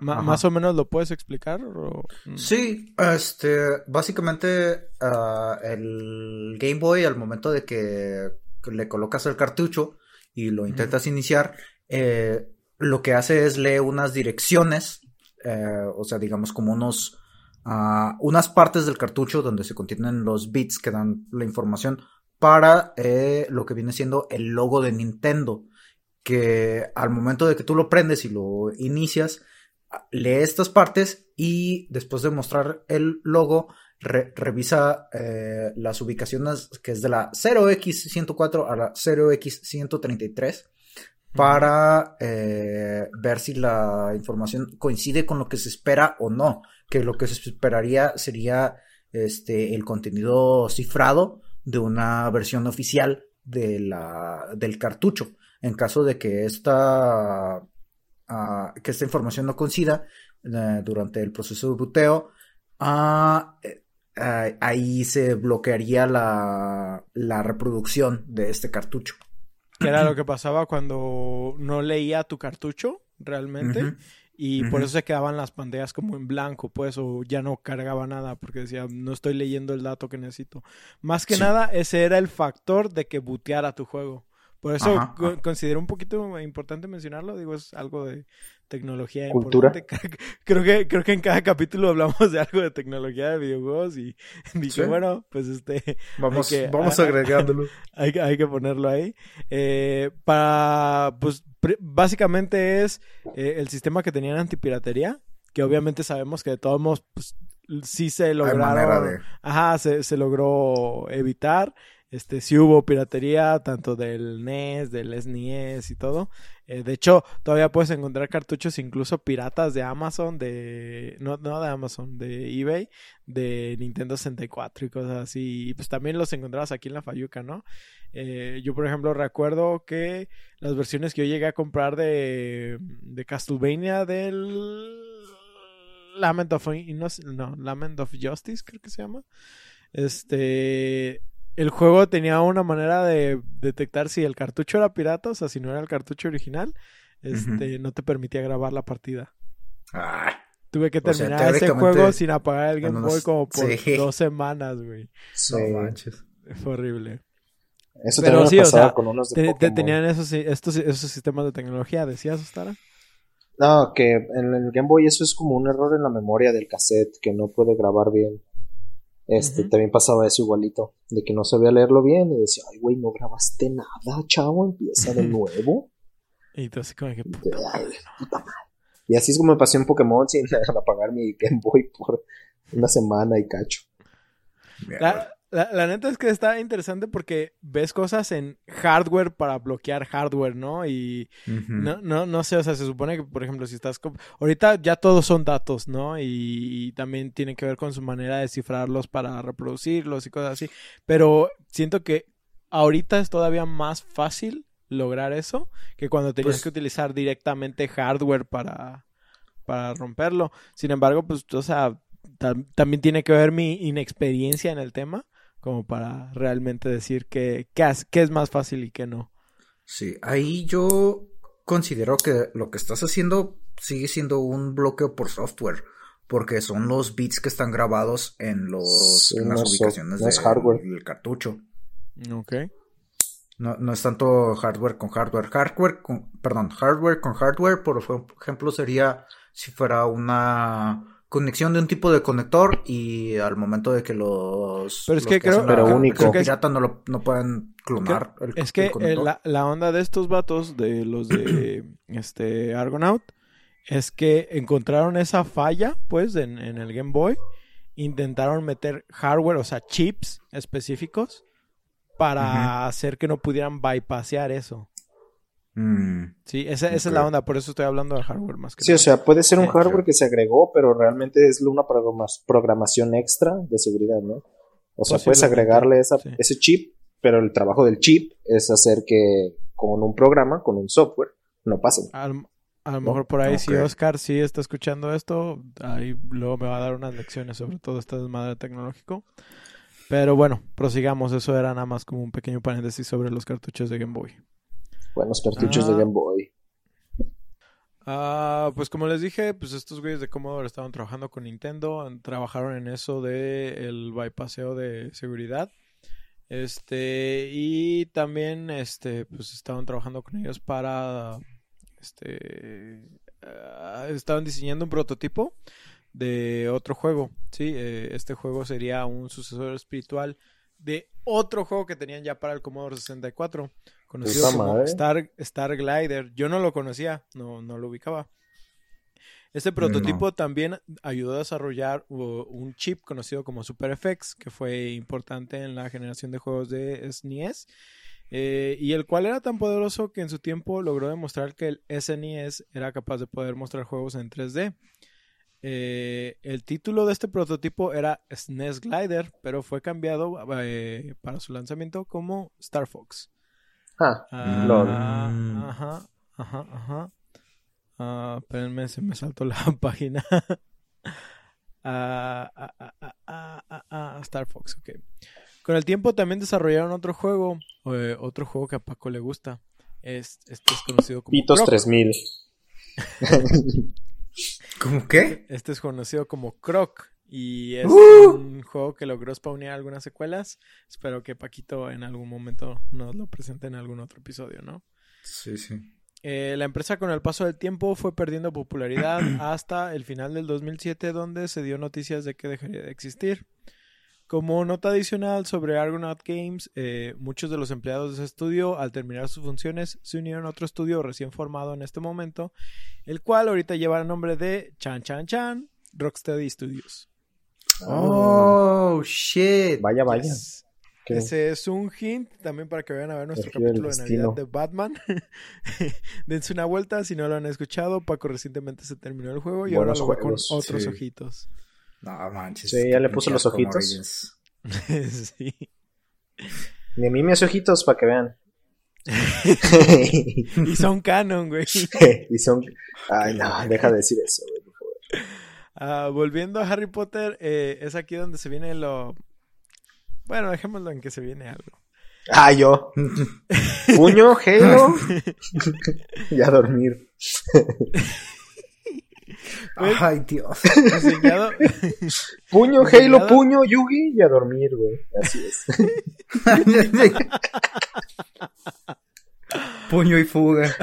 ¿Más o menos lo puedes explicar? Mm. Sí, este, básicamente ah, el Game Boy al momento de que le colocas el cartucho y lo intentas iniciar, eh, lo que hace es leer unas direcciones, eh, o sea, digamos como unos, ah, unas partes del cartucho donde se contienen los bits que dan la información para eh, lo que viene siendo el logo de Nintendo, que al momento de que tú lo prendes y lo inicias, lee estas partes y después de mostrar el logo, revisa eh, las ubicaciones que es de la 0x104 a la 0x133 para eh, ver si la información coincide con lo que se espera o no, que lo que se esperaría sería este el contenido cifrado de una versión oficial de la, del cartucho. En caso de que esta, ah, que esta información no coincida eh, durante el proceso de buteo, ah, eh, ahí se bloquearía la, la reproducción de este cartucho. ¿Qué era lo *clears throat* que pasaba cuando no leía tu cartucho realmente? Y por eso se quedaban las pantallas como en blanco, pues, o ya no cargaba nada, porque decía, no estoy leyendo el dato que necesito. Más que nada, ese era el factor de que buteara tu juego. Por eso considero un poquito importante mencionarlo, digo, es algo de tecnología Cultura. importante. *laughs* Creo que, creo que en cada capítulo hablamos de algo de tecnología de videojuegos y *laughs* dije, bueno, pues este... Vamos, vamos *laughs* agregándolo. Hay, hay que ponerlo ahí. Eh, para, pues, básicamente es eh, el sistema que tenían antipiratería, que obviamente sabemos que de todos modos, pues, sí se lograron... Ajá, se, se logró evitar. Este, sí hubo piratería, tanto del NES, del SNES y todo. Eh, de hecho, todavía puedes encontrar cartuchos incluso piratas de Amazon, de. No, no de Amazon, de eBay, de Nintendo 64 y cosas así. Y pues también los encontrabas aquí en la Fayuca, ¿no? Eh, yo, por ejemplo, recuerdo que las versiones que yo llegué a comprar de, de Castlevania del. Lament of, no, Lament of Justice, creo que se llama. Este el juego tenía una manera de detectar si el cartucho era pirata, o sea, si no era el cartucho original, este, no te permitía grabar la partida. Ah. Tuve que terminar ese juego sin apagar el Game Boy como por dos semanas, güey. No manches. Fue horrible. Eso Pero sí, o sea, con unos de te, tenían esos, estos, esos sistemas de tecnología, ¿decías, Ostara? No, que en el Game Boy eso es como un error en la memoria del cassette, que no puede grabar bien. Este, también pasaba eso igualito, de que no sabía leerlo bien y decía, ay, güey, no grabaste nada, chavo, empieza de nuevo. y tú así como que, puta madre, Y así es como me pasé en Pokémon *laughs* sin *laughs* apagar mi Game Boy por una semana y cacho. La, neta es que está interesante porque ves cosas en hardware para bloquear hardware, ¿no? Y no, no, no sé, o sea, se supone que, por ejemplo, si estás... Ahorita ya todos son datos, ¿no? Y, también tiene que ver con su manera de cifrarlos para reproducirlos y cosas así. Pero siento que ahorita es todavía más fácil lograr eso que cuando tenías pues que utilizar directamente hardware para, para romperlo. Sin embargo, pues, o sea, también tiene que ver mi inexperiencia en el tema como para realmente decir que, es más fácil y qué no. Sí, ahí yo considero que lo que estás haciendo sigue siendo un bloqueo por software, porque son los bits que están grabados en, los, las ubicaciones del cartucho. Ok. No, no es tanto hardware con hardware. Hardware con, perdón, hardware con hardware, por ejemplo, sería si fuera una conexión de un tipo de conector y al momento de que los pero es que, creo pero único. pirata no lo no pueden clonar el, es que la, la, onda de estos vatos de los de *clears throat* este Argonaut es que encontraron esa falla pues en, en, el Game Boy intentaron meter hardware o sea chips específicos para hacer que no pudieran bypassear eso Mm, sí, esa, esa es la onda, por eso estoy hablando de hardware más que Sí, o sea, puede ser un hardware que se agregó, pero realmente es una programación extra de seguridad, ¿no? O sea, puedes agregarle esa, ese chip, pero el trabajo del chip es hacer que con un programa, con un software, no pase. a lo mejor por ahí, si Oscar sí está escuchando esto, ahí luego me va a dar unas lecciones sobre todo este desmadre tecnológico. Pero bueno, prosigamos. Eso era nada más como un pequeño paréntesis sobre los cartuchos de Game Boy. Buenos cartuchos de ah. Game Boy. Ah, pues como les dije, pues estos güeyes de Commodore estaban trabajando con Nintendo, trabajaron en eso de el bypasseo de seguridad. Este, y también este pues estaban trabajando con ellos para este ah, estaban diseñando un prototipo de otro juego, sí, eh, este juego sería un sucesor espiritual de otro juego que tenían ya para el Commodore 64 conocido como Star, Star Glider. Yo no lo conocía, no, no lo ubicaba. Este prototipo también ayudó a desarrollar un chip conocido como SuperFX, que fue importante en la generación de juegos de SNES, e eh, y el cual era tan poderoso que en su tiempo logró demostrar que el SNES e era capaz de poder mostrar juegos en 3D. Eh, el título de este prototipo era SNES Glider, pero fue cambiado eh, para su lanzamiento como Star Fox. Ah, ah Ajá, ajá, ajá. Ah, espérenme, se me saltó la *laughs* página. ah, ah, Star Fox, ok. Con el tiempo también desarrollaron otro juego, eh, otro juego que a Paco le gusta. Es, este es conocido como Pitos 3000. *laughs* ¿Cómo qué? Este es conocido como Croc. Y es ¡Uh! un juego que logró spawnear algunas secuelas. Espero que Paquito en algún momento nos lo presente en algún otro episodio, ¿no? Sí, sí. Eh, la empresa con el paso del tiempo fue perdiendo popularidad *clears throat* hasta el final del 2007 donde se dio noticias de que dejaría de existir. Como nota adicional sobre Argonaut Games, eh, muchos de los empleados de ese estudio al terminar sus funciones se unieron a otro estudio recién formado en este momento, el cual ahorita lleva el nombre de Chan Chan Chan Rocksteady Studios. Oh, shit. Vaya, vaya. Ese es un hint también para que vayan a ver nuestro capítulo de Navidad de Batman. *laughs* Dense una vuelta si no lo han escuchado. Paco recientemente se terminó el juego y ahora lo ve con otros ojitos. No manches. Sí, ya le puso los ojitos. *laughs* sí. Ni a mí me hace ojitos para que vean. *laughs* y son canon, güey. y son. Ay, no, deja de decir eso, güey. Ah, volviendo a Harry Potter, eh, es aquí donde se viene lo. Bueno, dejémoslo en que se viene algo. Ah, yo. *laughs* Puño, Halo. *laughs* ya a dormir. Ay, Dios. *laughs* puño, Halo, puño, Yugi y a dormir, güey. Así es. puño y fuga.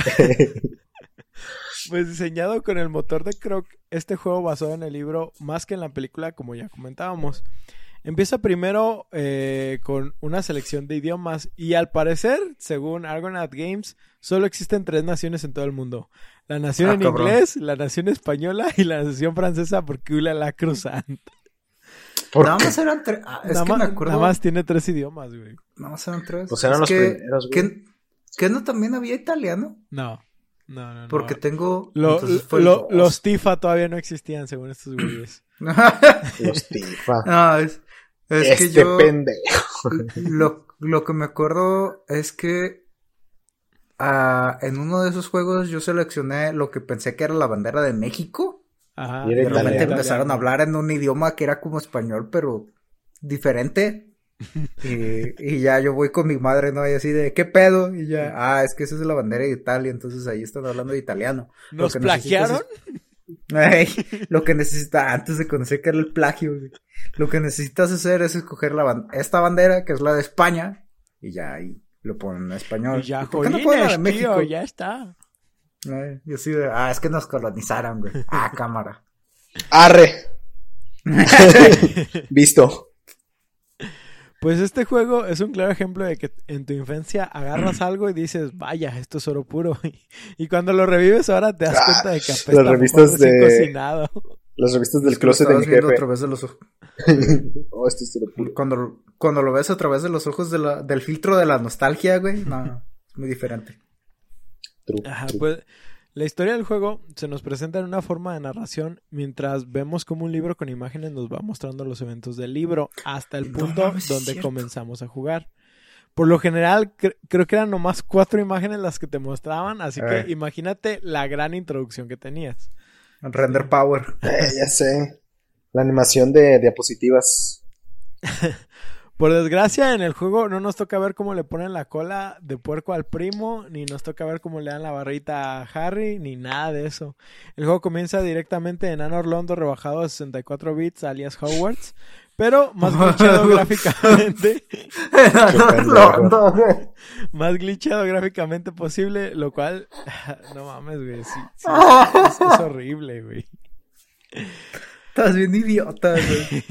Pues diseñado con el motor de Croc, este juego basado en el libro más que en la película, como ya comentábamos. Empieza primero eh, con una selección de idiomas y al parecer, según Argonaut Games, solo existen tres naciones en todo el mundo. La nación ah, en inglés, la nación española y la nación francesa porque Ula la cruzan. Nada más eran tres. Ah, es que me acuerdo... nada más tiene tres idiomas, güey. Nada más eran tres. Pues eran los primeros, güey. ¿Que no también había italiano? No. No, no, Porque tengo. los Tifa todavía no existían, según estos güeyes. *laughs* los Tifa. *laughs* No, es, es que este yo. pendejo. *laughs* Lo, lo que me acuerdo es que. Uh, en uno de esos juegos yo seleccioné lo que pensé que era la bandera de México. Ajá. Y de repente empezaron a hablar en un idioma que era como español, pero diferente. *laughs* y, ya yo voy con mi madre, ¿no? Y así de, ¿qué pedo? Y ya, ah, es que esa es la bandera de Italia, entonces ahí están hablando de italiano. ¿Nos plagiaron? *laughs* lo que necesitas, antes de conocer que era el plagio, lo que necesitas hacer es escoger la esta bandera, que es la de España, y ya ahí lo ponen en español. Y ya, ¿Por qué no ponen en tío, México? ya está. Eh, y así de, ah, es que nos colonizaron, güey. Ah, cámara. Arre. *laughs* Visto. Pues este juego es un claro ejemplo de que en tu infancia agarras algo y dices, vaya, esto es oro puro. *laughs* Y cuando lo revives ahora te das Ah, cuenta de que apesta las revistas de- cocinado. Las revistas del Lo closet de mi viendo a jefe. través de los ojos. *laughs* oh, esto es lo puro. Cuando, cuando lo ves a través de los ojos de la- del filtro de la nostalgia, güey, no, *laughs* es muy diferente. True, Ajá, true. pues la historia del juego se nos presenta en una forma de narración mientras vemos como un libro con imágenes nos va mostrando los eventos del libro hasta el punto donde cierto. comenzamos a jugar. Por lo general, cre- creo que eran nomás cuatro imágenes las que te mostraban, así Eh. que imagínate la gran introducción que tenías. Render power. Eh, ya sé. La animación de diapositivas. *laughs* Por desgracia, en el juego no nos toca ver cómo le ponen la cola de puerco al primo, ni nos toca ver cómo le dan la barrita a Harry, ni nada de eso. El juego comienza directamente en Anor Londo rebajado a 64 bits, alias Hogwarts, pero más *laughs* glitchado gráficamente, *laughs* más glitchado gráficamente posible, lo cual, *laughs* no mames, güey, sí, sí, es, es horrible, güey. Estás bien idiota, güey.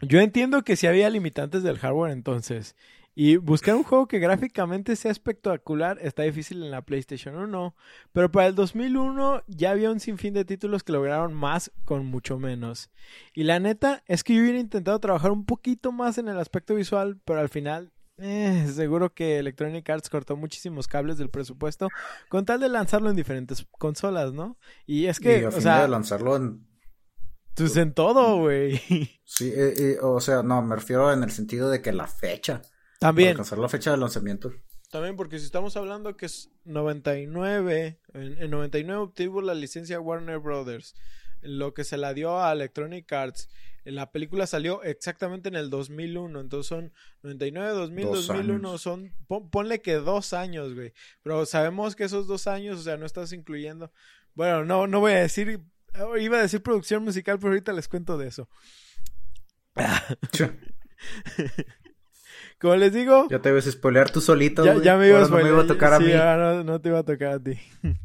Yo entiendo que si había limitantes del hardware entonces. Y buscar un juego que gráficamente sea espectacular está difícil en la PlayStation 1. Pero para el 2001 ya había un sinfín de títulos que lograron más con mucho menos. Y la neta es que yo hubiera intentado trabajar un poquito más en el aspecto visual, pero al final... eh, seguro que Electronic Arts cortó muchísimos cables del presupuesto con tal de lanzarlo en diferentes consolas, ¿no? Y es que, y a o fin sea, de lanzarlo en... pues en todo, güey. Sí, eh, eh, o sea, no, me refiero en el sentido de que la fecha. Para También. alcanzar la fecha de lanzamiento. También porque si estamos hablando que es 99, en, en 99 obtuvo la licencia Warner Brothers, lo que se la dio a Electronic Arts. La película salió exactamente en el 2001, entonces son 99, 2000, Dos 2001, años. son, pon- ponle que dos años, güey. Pero sabemos que esos dos años, o sea, no estás incluyendo. Bueno, no, no voy a decir, iba a decir producción musical, pero ahorita les cuento de eso. *laughs* Como les digo, Ya te ibas a spoilear tú solito, ya, ya me iba a Ahora no me iba a spoilear, tocar a sí, mí. ahora no, no te iba a tocar a ti. *laughs*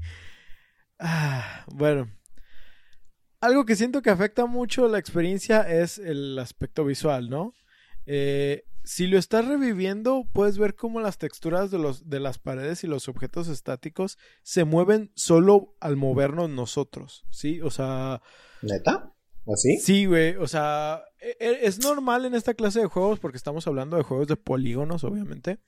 Ah, bueno. Algo que siento que afecta mucho la experiencia es el aspecto visual, ¿no? Eh, si lo estás reviviendo, puedes ver cómo las texturas de, los, de las paredes y los objetos estáticos se mueven solo al movernos nosotros, ¿sí? O sea, ¿Neta? ¿Así? Sí, güey, o sea, e- e- es normal en esta clase de juegos porque estamos hablando de juegos de polígonos, obviamente,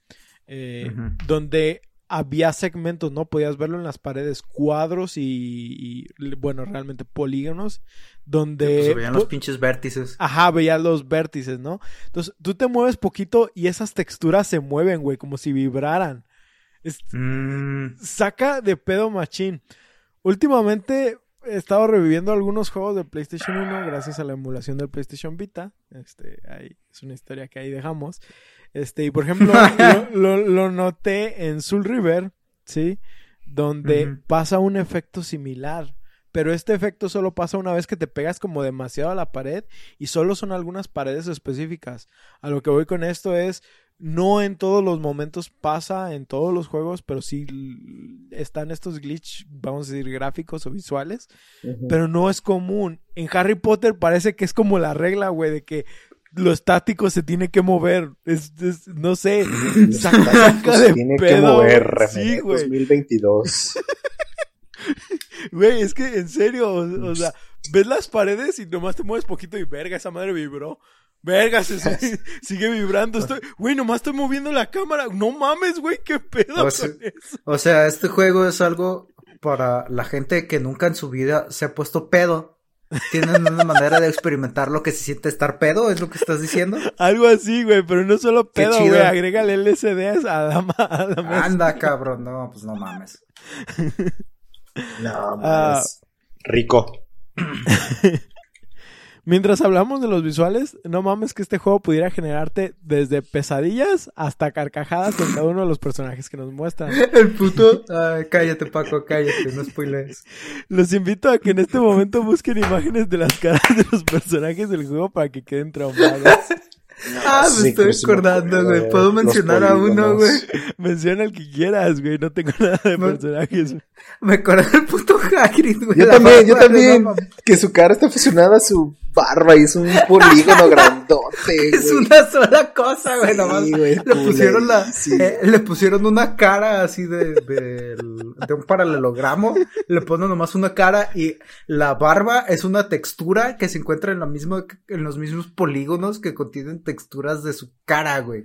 eh, donde había segmentos, ¿no? Podías verlo en las paredes, cuadros y, y, bueno, realmente polígonos, donde... Pues veían los pinches vértices. Ajá, veías los vértices, ¿no? Entonces, tú te mueves poquito y esas texturas se mueven, güey, como si vibraran. Es- Mm, saca de pedo machín. Últimamente he estado reviviendo algunos juegos de PlayStation 1 gracias a la emulación del PlayStation Vita. Este, ahí es una historia que ahí dejamos. Este, y por ejemplo, *laughs* lo, lo- lo noté en Soul River, ¿sí? Donde pasa un efecto similar. Pero este efecto solo pasa una vez que te pegas como demasiado a la pared y solo son algunas paredes específicas. A lo que voy con esto es, no en todos los momentos pasa en todos los juegos, pero sí están estos glitch, vamos a decir, gráficos o visuales, pero no es común. En Harry Potter parece que es como la regla, güey, de que lo estático se tiene que mover. Es, es- no sé, *laughs* saca, saca de tiene que pedo, mover, güey. René, Sí, güey. 2022. *laughs* Güey, es que en serio, o, o sea, ves las paredes y nomás te mueves poquito y verga, esa madre vibró. Verga, se *laughs* sigue, sigue vibrando. Estoy, güey, nomás estoy moviendo la cámara. No mames, güey, qué pedo O sea, con eso. o sea, este juego es algo para la gente que nunca en su vida se ha puesto pedo. Tienen una manera de experimentar lo que se siente estar pedo, es lo que estás diciendo. Algo así, güey, pero no solo pedo, güey. Agrégale LSD a la, a la mesa. Anda, cabrón, no, pues no mames. *laughs* No, *laughs* Ah. más. Rico. *laughs* Mientras hablamos de los visuales, no mames que este juego pudiera generarte desde pesadillas hasta carcajadas con cada uno de los personajes que nos muestran. *laughs* El puto. Ay, cállate, Paco, cállate, no spoilees. Los invito a que en este momento busquen imágenes de las caras de los personajes del juego para que queden traumados. Ah, me Sí, estoy acordando, acuerdo güey. Puedo mencionar a uno, güey. Menciona el que quieras, güey. No tengo nada de personajes. *laughs* Me acordé del puto Hagrid, güey. Yo también, yo también. no. Que su cara está fusionada a su barba y es un polígono grandote, *laughs* Es güey. una sola cosa, güey. Nomás Sí, güey, le pusieron la, eh, le pusieron una cara así de, de, de un paralelogramo. Le ponen nomás una cara y la barba es una textura que se encuentra en la misma, en los mismos polígonos que contienen texturas de su cara, güey.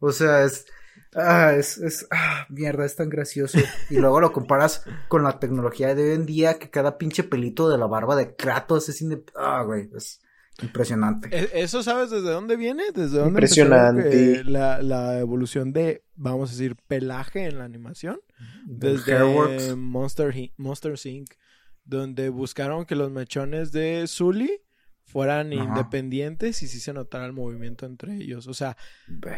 O sea, es, ah, es, es, ah, mierda, es tan gracioso. Y luego lo comparas con la tecnología de hoy en día que cada pinche pelito de la barba de Kratos es, inde- ah, güey, es impresionante. ¿E- ¿Eso sabes desde dónde viene? ¿Desde dónde Impresionante. la, la evolución de, vamos a decir, pelaje en la animación. Desde Hairworks. Monster, Monster Inc., donde buscaron que los mechones de Zully fueran Ajá. independientes y sí se notara el movimiento entre ellos. O sea,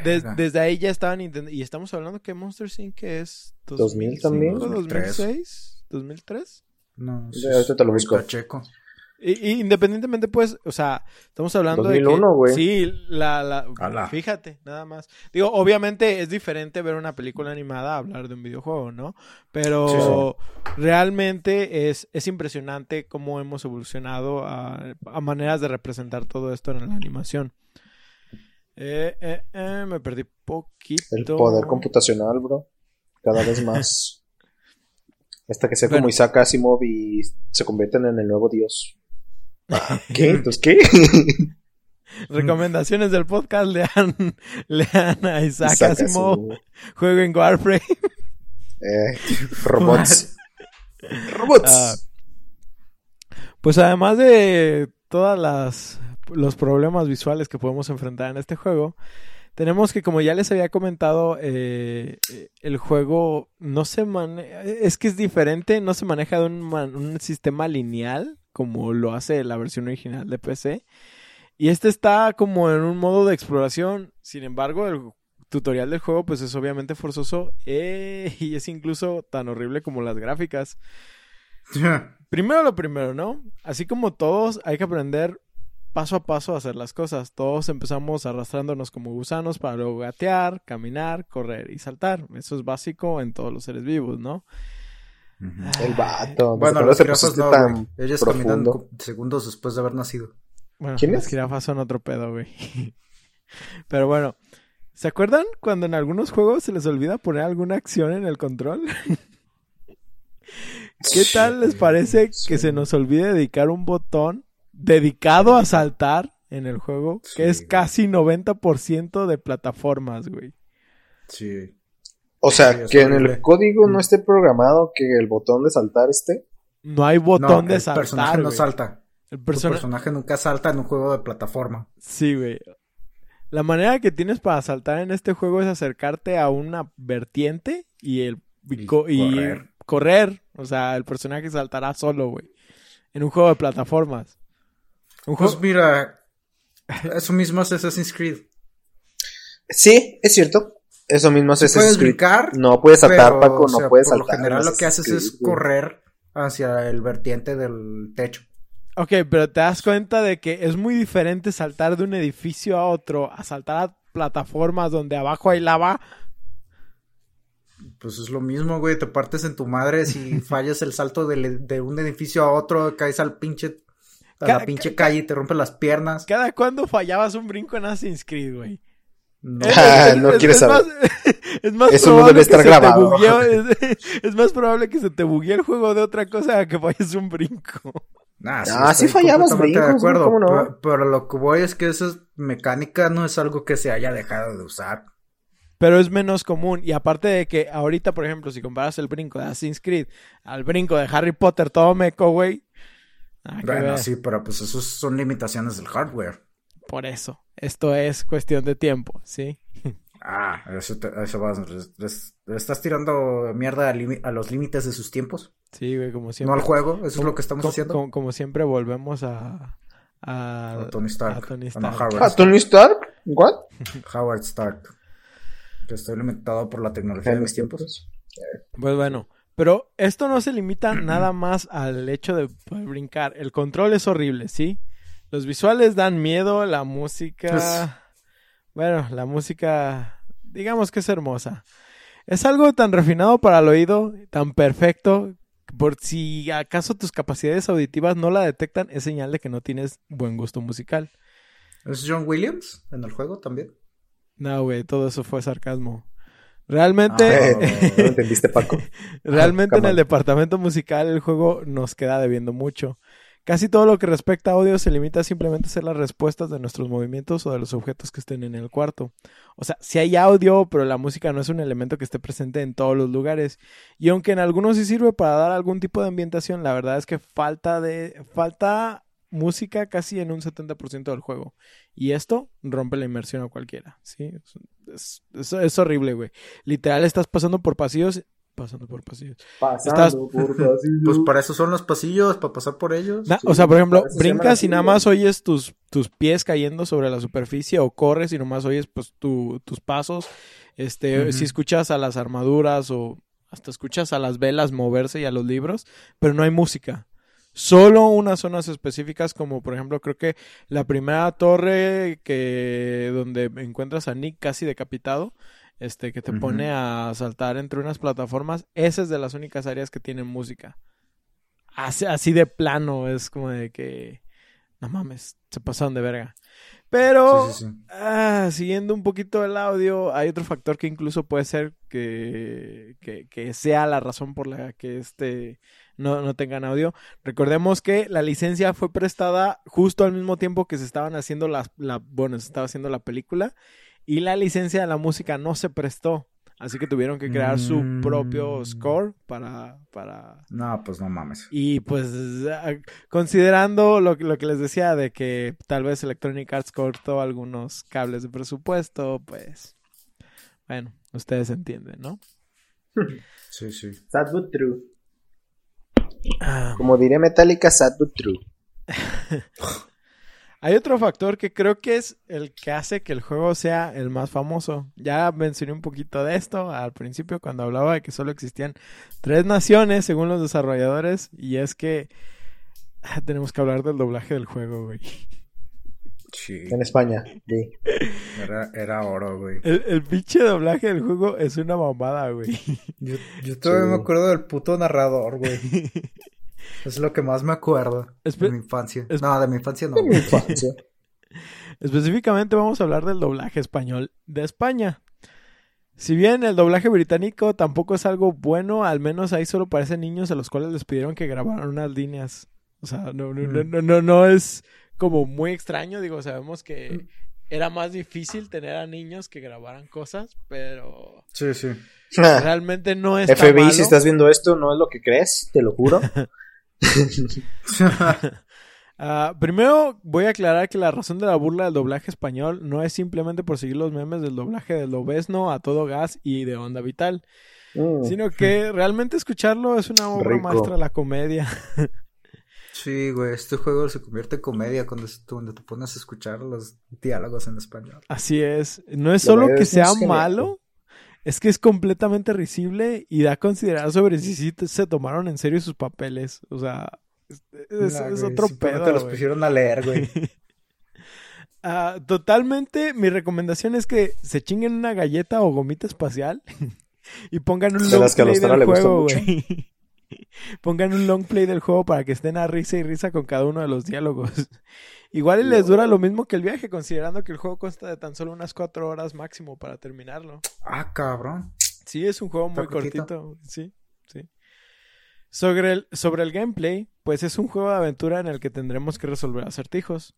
des- desde ahí ya estaban intent- y estamos hablando que Monster Inc. es 2000 también. 2005, 2006, 2003. No, Ya, ahorita te lo busco. Pacheco. Y, y independientemente, pues, o sea, estamos hablando de 2001, que... güey. Sí, la, la... Fíjate, nada más. Digo, obviamente es diferente ver una película animada a hablar de un videojuego, ¿no? Pero realmente es, es impresionante cómo hemos evolucionado a, a maneras de representar todo esto en la animación. Eh, eh, eh, me perdí poquito. El poder computacional, bro. Cada vez *laughs* más. Hasta que sea Bueno. como Isaac Asimov y se convierten en el nuevo dios. Ah, ¿Qué? ¿Entonces qué? *laughs* Recomendaciones del podcast, lean, *laughs* lean a Isaac, Isaac Asimov, Asimov. jueguen Warframe. Eh, robots. *laughs* robots. Ah, Pues además de todas las los problemas visuales que podemos enfrentar en este juego, tenemos que como ya les había comentado, eh, eh, el juego no se maneja, es que es diferente, no se maneja de un, man- un sistema lineal como lo hace la versión original de PC. Y este está como en un modo de exploración. Sin embargo, el tutorial del juego pues es obviamente forzoso eh, *laughs* y es incluso tan horrible como las gráficas. *laughs* Primero lo primero, ¿no? Así como todos, hay que aprender paso a paso a hacer las cosas. Todos empezamos arrastrándonos como gusanos para luego gatear, caminar, correr y saltar. Eso es básico en todos los seres vivos, ¿no? El vato. Bueno, ¿Desde los jirafas no, tan caminan profundo? co- segundos después de haber nacido. Bueno, ¿Quién las es? jirafas son otro pedo, güey. *laughs* Pero bueno, ¿se acuerdan cuando en algunos juegos se les olvida poner alguna acción en el control? *laughs* ¿Qué tal les parece que se nos olvide dedicar un botón dedicado a saltar en el juego? Que Sí, es casi 90% de plataformas, güey. Sí. O sea, Sí, que en horrible. el código no esté programado que el botón de saltar esté. No hay No, botón de el saltar, personaje no salta. El Tu personaje nunca salta en un juego de plataforma. Sí, güey. La manera que tienes para saltar en este juego es acercarte a una vertiente y el y Y co- y correr. correr. O sea, el personaje saltará solo, güey. En un juego de plataformas. Un Pues juego... mira, *laughs* eso mismo es Assassin's Creed. Sí, es cierto. Eso mismo es Puedes Assassin's Creed. brincar, No puedes saltar, pero, Paco, o sea, no puedes por saltar. lo general en lo que haces es güey. correr hacia el vertiente del techo. Ok, pero te das cuenta de que es muy diferente saltar de un edificio a otro a saltar a plataformas donde abajo hay lava. Pues es lo mismo, güey. Te partes en tu madre si *laughs* fallas el salto de, de un edificio a otro, caes al pinche. A Ca- la pinche calle y te rompes las piernas. ¿Cada cuándo fallabas un brinco en Assassin's Creed, güey? No. *laughs* Ah, no quieres saber. *laughs* es más Eso no probable debe estar que grabado. buguee- es, es más probable que se te buguee el juego de otra cosa a que falles un brinco. Nah, Ah, sí estoy fallabas completamente brincos, de acuerdo. ¿cómo no? Pero, pero lo que voy es que esa mecánica no es algo que se haya dejado de usar. Pero es menos común. Y aparte de que ahorita, por ejemplo, si comparas el brinco de Assassin's Creed al brinco de Harry Potter todo meco, güey. que Bueno, ver. sí, pero pues eso son limitaciones del hardware. Por eso. Esto es cuestión de tiempo, ¿sí? Ah, eso, te- eso vas. le estás tirando mierda a, a los límites de sus tiempos. Sí, güey, como No siempre. al juego, eso es lo que estamos como, haciendo. Como, como siempre volvemos a... A, A Tony Stark. a Tony no, Stark. Howard. Ah, Tony Stark? ¿What? *laughs* Howard Stark. Que estoy limitado por la tecnología de mis tiempos. Pues bueno, pero esto no se limita nada más al hecho de poder brincar. El control es horrible, ¿sí? Los visuales dan miedo, la música... bueno, la música, digamos que es hermosa. Es algo tan refinado para el oído, tan perfecto, por si acaso tus capacidades auditivas no la detectan, es señal de que no tienes buen gusto musical. ¿Es John Williams en el juego también? No, güey, todo eso fue sarcasmo. Realmente, Ah, *laughs* no entendiste, Paco. realmente en el departamento musical el juego nos queda debiendo mucho. Casi todo lo que respecta a audio se limita a simplemente ser las respuestas de nuestros movimientos o de los objetos que estén en el cuarto. O sea, si hay audio, pero la música no es un elemento que esté presente en todos los lugares. Y aunque en algunos sí sirve para dar algún tipo de ambientación, la verdad es que falta de falta música casi en un 70% del juego. Y esto rompe la inmersión a cualquiera, ¿sí? Es- es horrible, güey. Literal estás pasando por pasillos, pasando por pasillos. Pasando por *laughs* pasillo. Pues para eso son los pasillos, para pasar por ellos. Na- Sí, o sea, por ejemplo, brincas y nada más oyes tus, tus pies cayendo sobre la superficie o corres y nomás oyes pues tu- tus pasos. Este, si escuchas a las armaduras o hasta escuchas a las velas moverse y a los libros, pero no hay música. Solo unas zonas específicas como por ejemplo creo que la primera torre que donde encuentras a Nick casi decapitado, este que te pone a saltar entre unas plataformas, esa es de las únicas áreas que tienen música. Así, así de plano, es como de que no mames, se pasaron de verga. Pero Sí, sí, sí. Ah, siguiendo un poquito el audio, hay otro factor que incluso puede ser que, que, que sea la razón por la que este no, no tengan audio. Recordemos que la licencia fue prestada justo al mismo tiempo que se estaban haciendo las, la, bueno, se estaba haciendo la película y la licencia de la música no se prestó. Así que tuvieron que crear su propio Mm. score para, para, No, pues no mames. y pues considerando lo, que- lo que les decía de que tal vez Electronic Arts cortó algunos cables de presupuesto, pues bueno, ustedes entienden, ¿no? *laughs* Sí, sí. Sad but true. Ah, Como diría Metallica, sad but true. *laughs* hay otro factor que creo que es el que hace que el juego sea el más famoso. Ya mencioné un poquito de esto al principio cuando hablaba de que solo existían tres naciones según los desarrolladores y es que ah, tenemos que hablar del doblaje del juego, güey. Sí. En España. Sí. Era, era oro, güey. El, el pinche doblaje del juego es una mamada, güey. Yo, yo todavía Sí. me acuerdo del puto narrador, güey. *laughs* Es lo que más me acuerdo Espe- de mi infancia. es- No, de mi infancia no. De mi infancia. *laughs* Específicamente vamos a hablar del doblaje español de España. Si bien el doblaje británico tampoco es algo bueno, al menos ahí solo parecen niños a los cuales les pidieron que grabaran unas líneas. O sea, no, no, no, Mm. no, no, no es como muy extraño. Digo, sabemos que era más difícil tener a niños que grabaran cosas, pero Sí, sí. realmente no es FBI, si estás viendo esto, no es lo que crees, te lo juro. *laughs* *laughs* Ah, primero voy a aclarar que la razón de la burla del doblaje español no es simplemente por seguir los memes del doblaje de Lobesno a todo gas y de Onda Vital, Mm. sino que realmente escucharlo es una obra Rico. maestra de la comedia. Sí, güey. Este juego se convierte en comedia cuando, cuando te pones a escuchar los diálogos en español. Así es, no es solo que sea malo, es que es completamente risible y da a considerar sobre si sí te- se tomaron en serio sus papeles. O sea, es, es- Nah, es güey, otro pedo. los güey. pusieron a leer, güey. *laughs* Ah, totalmente, mi recomendación es que se chinguen una galleta o gomita espacial *laughs* y pongan un De las que a los del juego, mucho. güey. *laughs* *laughs* pongan un long play del juego para que estén a risa y risa con cada uno de los diálogos. *laughs* Igual y les dura lo mismo que el viaje, considerando que el juego consta de tan solo unas cuatro horas máximo para terminarlo. Ah, cabrón. Sí, es un juego muy cortito. cortito. Sí, sí. Sobre el, sobre el gameplay, pues es un juego de aventura en el que tendremos que resolver acertijos.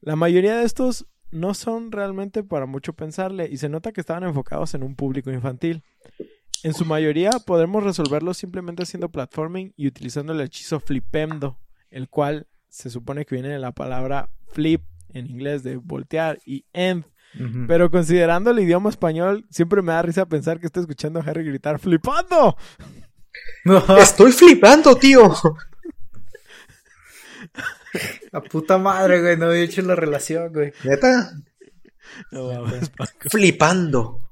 La mayoría de estos no son realmente para mucho pensarle y se nota que estaban enfocados en un público infantil. En su mayoría podremos resolverlos simplemente haciendo platforming y utilizando el hechizo flipendo, el cual se supone que viene de la palabra flip en inglés de voltear y end pero considerando el idioma español, siempre me da risa pensar que estoy escuchando a Harry gritar ¡Flipando! *laughs* Estoy flipando, tío. A puta madre, güey. No había hecho la relación, güey. Neta, No Paco. flipando.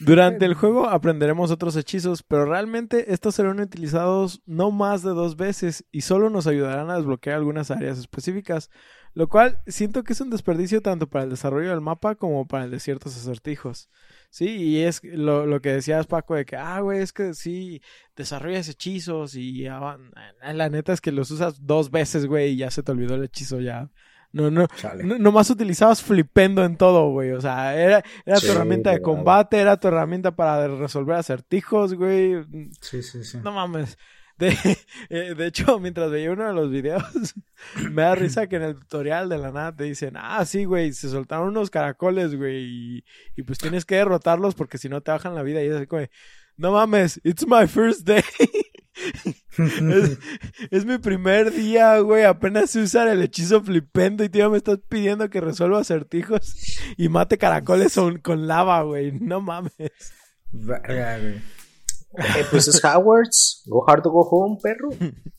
Durante el juego aprenderemos otros hechizos, pero realmente estos serán utilizados no más de dos veces y solo nos ayudarán a desbloquear algunas áreas específicas, lo cual siento que es un desperdicio tanto para el desarrollo del mapa como para el de ciertos acertijos. Sí, y es lo, lo que decías Paco de que, ah, güey, es que sí, desarrollas hechizos y ya, la neta es que los usas dos veces, güey, y ya se te olvidó el hechizo ya. No, no, no nomás utilizabas flipendo en todo, güey. O sea, era, era tu herramienta de combate, era tu herramienta para resolver acertijos, güey. Sí, sí, sí. No mames. De, *laughs* eh, de hecho, *laughs* mientras veía uno de los videos, *laughs* me da risa que en el tutorial de la nada te dicen, ah, sí, güey, se soltaron unos caracoles, güey, y, y, pues tienes que derrotarlos porque si no te bajan la vida. Y es así, güey, no mames, it's my first day. *laughs* es, mi primer día, güey. Apenas sé usar el hechizo flipendo y tío me estás pidiendo que resuelva acertijos y mate caracoles con, lava, güey. No mames. Eh, pues es Howard's. Go hard to go home, perro. *laughs*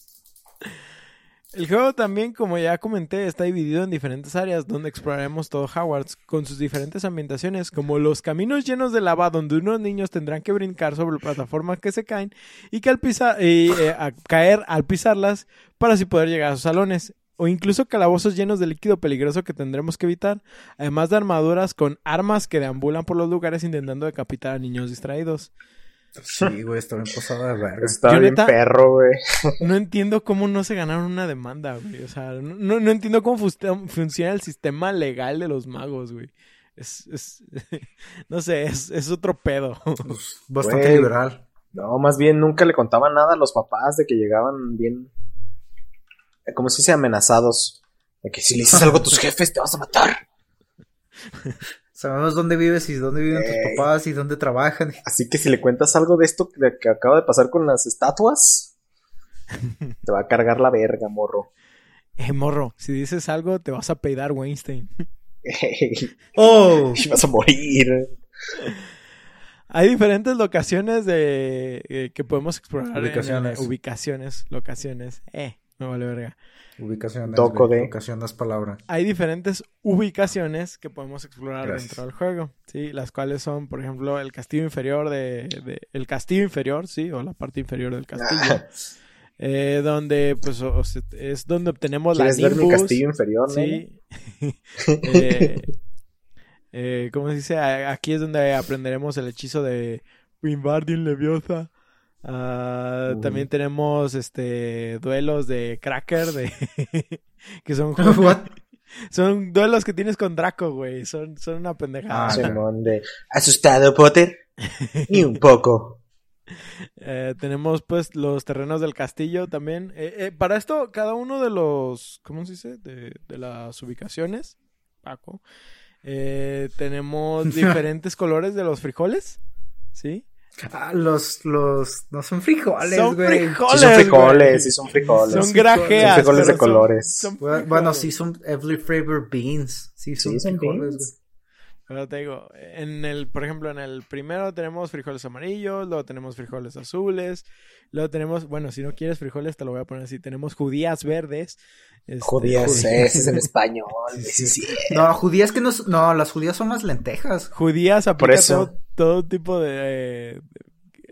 El juego también, como ya comenté, está dividido en diferentes áreas donde exploraremos todo Hogwarts con sus diferentes ambientaciones, como los caminos llenos de lava donde unos niños tendrán que brincar sobre plataformas que se caen y que al pisar eh, caer al pisarlas para así poder llegar a sus salones o incluso calabozos llenos de líquido peligroso que tendremos que evitar, además de armaduras con armas que deambulan por los lugares intentando decapitar a niños distraídos. Sí, *laughs* güey, está bien posada de verga. Está bien perro, güey. *laughs* No entiendo cómo no se ganaron una demanda, güey. O sea, no, no entiendo cómo funciona el sistema legal de los magos, güey. Es, es *laughs* no sé, es, es otro pedo. Pues, bastante liberal. No, más bien nunca le contaban nada a los papás de que llegaban bien, como si se amenazados. De que si le dices algo a tus jefes te vas a matar. Sabemos dónde vives y dónde viven tus papás y dónde trabajan. Así que si le cuentas algo de esto que acaba de pasar con las estatuas, *laughs* te va a cargar la verga, morro. Eh, morro, si dices algo, te vas a peidar, Weinstein. *laughs* ¡Oh! Y vas a morir. Hay diferentes locaciones de eh, que podemos explorar. Ubicaciones. ubicaciones, locaciones. Eh, me vale verga. Ubicaciones. Toco de. Ubicación das palabra. Hay diferentes ubicaciones que podemos explorar dentro del juego, ¿sí? Las cuales son, por ejemplo, el castillo inferior de, El castillo inferior, ¿sí? O la parte inferior del castillo. eh, donde, pues, es donde obtenemos la Nimbus. ver mi castillo inferior, Sí. *laughs* eh, eh, ¿Cómo se dice? Aquí es donde aprenderemos el hechizo de Wingardium Leviosa. Ah, también tenemos este duelos de Cracker de *laughs* que son *laughs* son duelos que tienes con Draco, güey. Son, son una pendejada. Ah, asustado, Potter. *laughs* Ni un poco. Eh, tenemos pues los terrenos del castillo también. Eh, eh, para esto, cada uno de los, ¿cómo se dice? De, de las ubicaciones, Paco. tenemos diferentes colores de los frijoles, ¿sí? Ah, los, los, no son frijoles, son Frijoles, son frijoles, sí son frijoles. Son grajeas. Son frijoles de colores. bueno, sí son every flavor beans. Sí son, frijoles, Pero te digo, en el, por ejemplo, en el primero tenemos frijoles amarillos, luego tenemos frijoles azules, luego tenemos, bueno, si no quieres frijoles te lo voy a poner así, tenemos judías verdes. Este, judías, ese es en español. No, judías que no, no, las judías son las lentejas. Judías aplica eso. Todo, tipo de,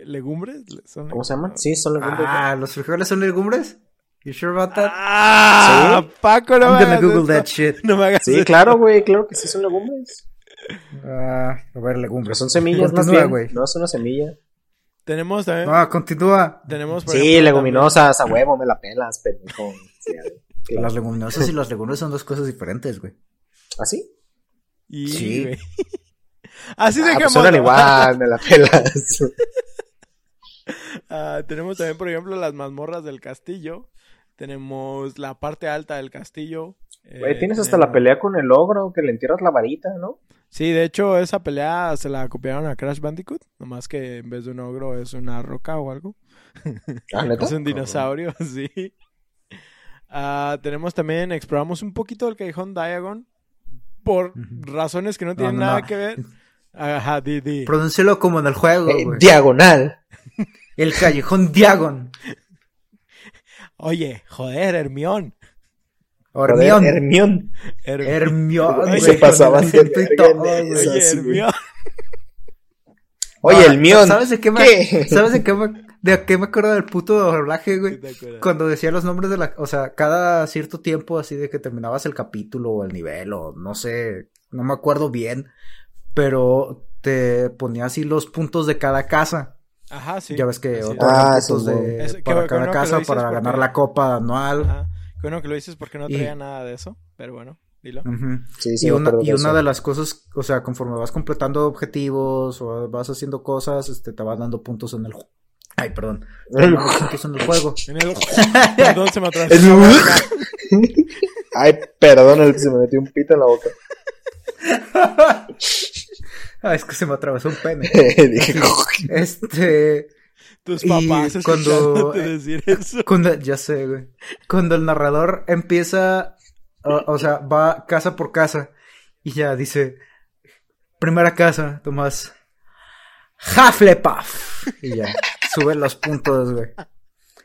legumbres. ¿Cómo se llaman? Sí, son legumbres. Ah, ¿los frijoles son legumbres? You sure about that? Ah, Paco, no I'm gonna Google that shit. No me hagas Sí, claro, güey, claro que sí son legumbres. Ah, a ver, legumbres. son semillas más bien. güey. No, es una semilla. Tenemos también. Ah, continúa. Tenemos, sí, leguminosas, a huevo, me la pelas, pendejo. *laughs* Las leguminosas y las legumbres son dos cosas diferentes, güey. ¿Ah, sí? sí. *laughs* Así de ah, pues que igual, me la pelas. *laughs* Ah, tenemos también, por ejemplo, las mazmorras del castillo. Tenemos la parte alta del castillo. Güey, tienes hasta la pelea con el ogro, que le entierras la varita, ¿no? Sí, de hecho, esa pelea se la copiaron a Crash Bandicoot. Nomás que en vez de un ogro es una roca o algo. *laughs* ¿Ah, es un dinosaurio, *laughs* sí. Ah, tenemos también, exploramos un poquito el callejón Diagon. Por razones que no tienen nada que ver. *laughs* Ajá, di, di. Pronúncialo como en el juego. Eh, diagonal. El callejón Diagon. Oye, joder, Hermión. Hermión. Hermión. Hermión. Se pasaba Oye, Hermión. Oye, el mío. ¿Sabes de qué me, ¿Qué? ¿sabes de qué me, de qué me acuerdo del puto doblaje, güey? Cuando decía los nombres de la, o sea, cada cierto tiempo así de que terminabas el capítulo o el nivel o no sé, no me acuerdo bien, pero te ponía así los puntos de cada casa. Ajá, sí. ya ves que Ah, puntos sí, de, güey. Es- qué para cada casa para porque- ganar la copa anual. Ajá. Bueno que lo dices porque no Y- traía nada de eso, pero bueno, dilo. Ujú. Sí, sí, y una, y de una eso. de las cosas, o sea, conforme vas completando objetivos o vas haciendo cosas, este, te van dando puntos en el juego. Ay, perdón. Te *laughs* puntos en el juego. En el... Perdón, se me boca. *laughs* Ay, perdón, el que se me metió un pito en la boca. *laughs* Ah, es que se me atravesó un pene. Dije, Este, Tus Y papás cuando- decir *laughs* eso. cuando, ya sé, güey. Cuando el narrador empieza, o, o sea, va casa por casa y ya dice, primera casa, Tomás, Hufflepuff. Y ya, *laughs* sube los puntos, güey.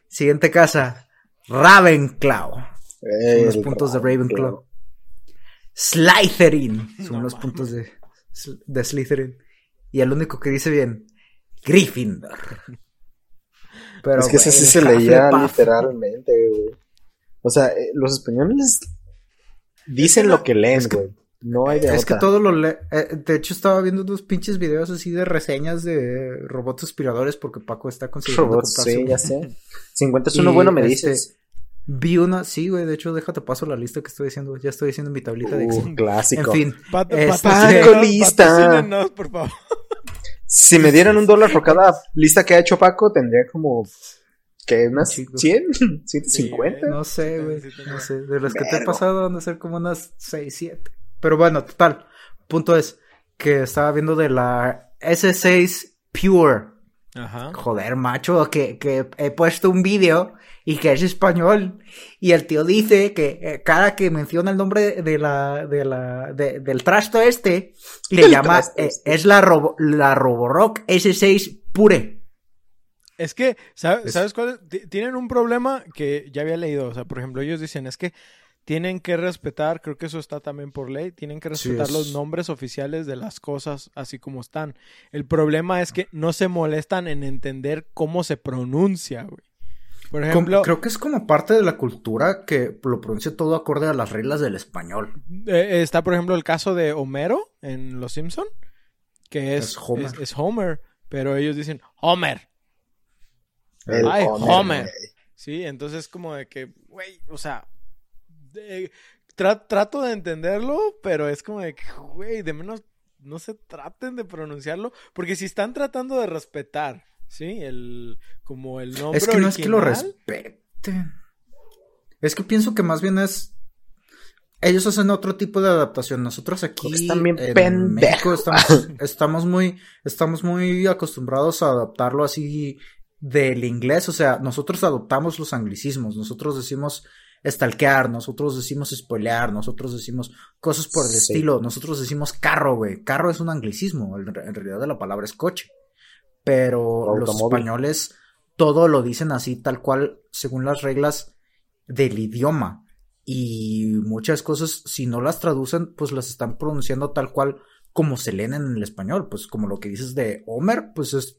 Siguiente casa, Ravenclaw. Son los puntos de Ravenclaw. Slytherin. Son No los puntos de, de Slytherin. Y el único que dice bien, Gryffindor. Pero, es que ese sí se leía literalmente, güey. O sea, eh, los españoles dicen lo que leen, güey. No hay de Es que todo lo lee. eh, de hecho, estaba viendo unos pinches videos así de reseñas de robots aspiradores porque Paco está considerando Robots, comprarse sí, ya sé. *laughs* Si encuentras uno bueno, me este, dices. Vi una, sí, güey. De hecho, déjate paso la lista que estoy diciendo. Ya estoy diciendo mi tablita de Excel. *laughs* Uh, clásico. En fin, Pat- Este- Paco, lista. por favor. Si me dieran un dólar por cada lista que ha hecho Paco, tendría como. ¿Qué? ¿Unas chico. 100? ¿150? no sé, güey. No sé. De las que te he pasado van a ser como unas 6, 7. Pero bueno, total. Punto es que estaba viendo de la S6 Pure. Ajá. Joder, macho, que, que he puesto un vídeo y que es español. Y el tío dice que eh, cada que menciona el nombre de la, de la, de- del trasto este, le llama, eh, este. es la, Robo- la Roborock S6 Pure. Es que, ¿sabes, Es- ¿sabes cuál? es? Ti- Tienen un problema que ya había leído. O sea, por ejemplo, ellos dicen es que tienen que respetar, creo que eso está también por ley, tienen que Sí, respetar es- los nombres oficiales de las cosas así como están. El problema es que no se molestan en entender cómo se pronuncia, güey. Por Com- ejemplo, Creo que es como parte de la cultura que lo pronuncia todo acorde a las reglas del español. eh, está por ejemplo el caso de Homero en Los Simpson, que es, Es Homer. es- es Homer, pero ellos dicen Homer. El Ay, Homer, Homer. Sí, entonces como de que, güey, o sea, de- tra- trato de entenderlo, pero es como de que, güey, de menos no se traten de pronunciarlo, porque si están tratando de respetar, ¿sí? El, como el nombre Es que no es que lo respeten. Es que pienso que más bien es. Ellos hacen otro tipo de adaptación. Nosotros aquí Porque están bien en pendejos. México estamos, estamos muy, estamos muy acostumbrados a adaptarlo así del inglés. O sea, nosotros adoptamos los anglicismos. Nosotros decimos stalkear, nosotros decimos spoilear, nosotros decimos cosas por el Sí. estilo. Nosotros decimos carro, güey. Carro es un anglicismo. En en realidad la palabra es coche. Pero los españoles todo lo dicen así, tal cual, según las reglas del idioma. Y muchas cosas, si no las traducen, pues las están pronunciando tal cual como se leen en el español. Pues como lo que dices de Homer, pues es.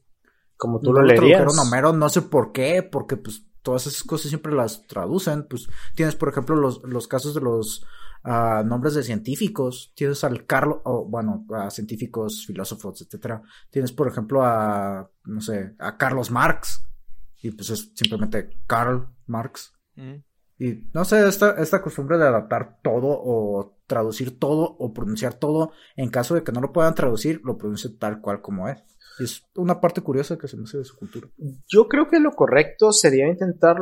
Como tú no lo leerías. Homero, no sé por qué, porque pues todas esas cosas siempre las traducen. Pues tienes, por ejemplo, los, los casos de los ah, nombres de científicos. Tienes al Carlos, o bueno, a científicos, filósofos, etcétera. Tienes, por ejemplo, a, no sé, a Carlos Marx. Y pues es simplemente Karl Marx. Mm. Y no sé, esta, esta costumbre de adaptar todo o traducir todo o pronunciar todo, en caso de que no lo puedan traducir, lo pronuncian tal cual como es. Y es una parte curiosa que se me hace de su cultura. Yo creo que lo correcto sería intentar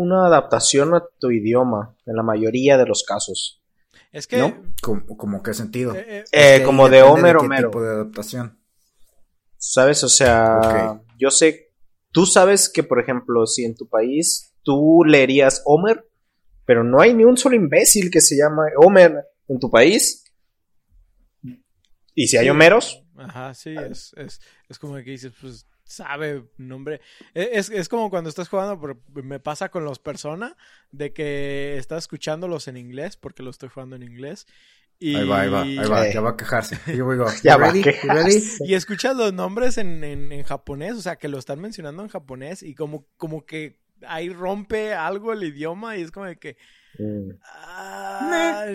una adaptación a tu idioma, en la mayoría de los casos. Es que, ¿No? Como, como qué sentido. eh, eh, Eh, Es que como de Homer qué Homero. tipo de adaptación. ¿Sabes? O sea, yo sé, tú sabes que, por ejemplo, si en tu país tú leerías Homer, pero no hay ni un solo imbécil que se llama Homer en tu país. Y si hay. Homeros, Ajá, sí, es, es, es como que dices, pues, sabe nombre. E- Es, es como cuando estás jugando, pero me pasa con los Persona, de que estás escuchándolos en inglés, porque lo estoy jugando en inglés, Ahí va, ahí va, ahí va, ya va a quejarse. *laughs* ya va a quejarse. Y escuchas los nombres en, en, en, japonés, o sea, que lo están mencionando en japonés y como, como que ahí rompe algo el idioma y es como de que... Mm.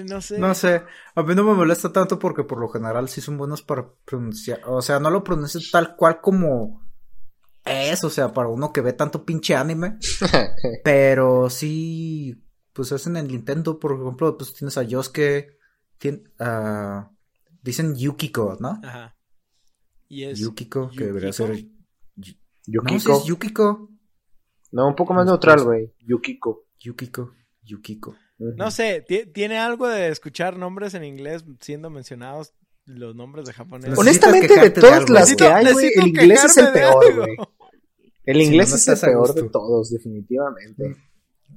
no sé. No sé. A mí no me molesta tanto porque por lo general sí son buenos para pronunciar. O sea, no lo pronuncian tal cual como es, o sea, para uno que ve tanto pinche anime. *laughs* pero sí, pues hacen en Nintendo, por ejemplo, pues tienes a Yosuke, uh, dicen Yukiko, ¿no? Ajá. Y es Yukiko, que debería ser Yukiko. No, es Yukiko. No, un poco más neutral, güey. Yukiko. Yukiko. Yukiko. No sé, tiene algo de escuchar nombres en inglés siendo mencionados los nombres de japonés. Honestamente, de todas las que hay, güey, el inglés es el peor, güey. El inglés es el peor de todos, definitivamente.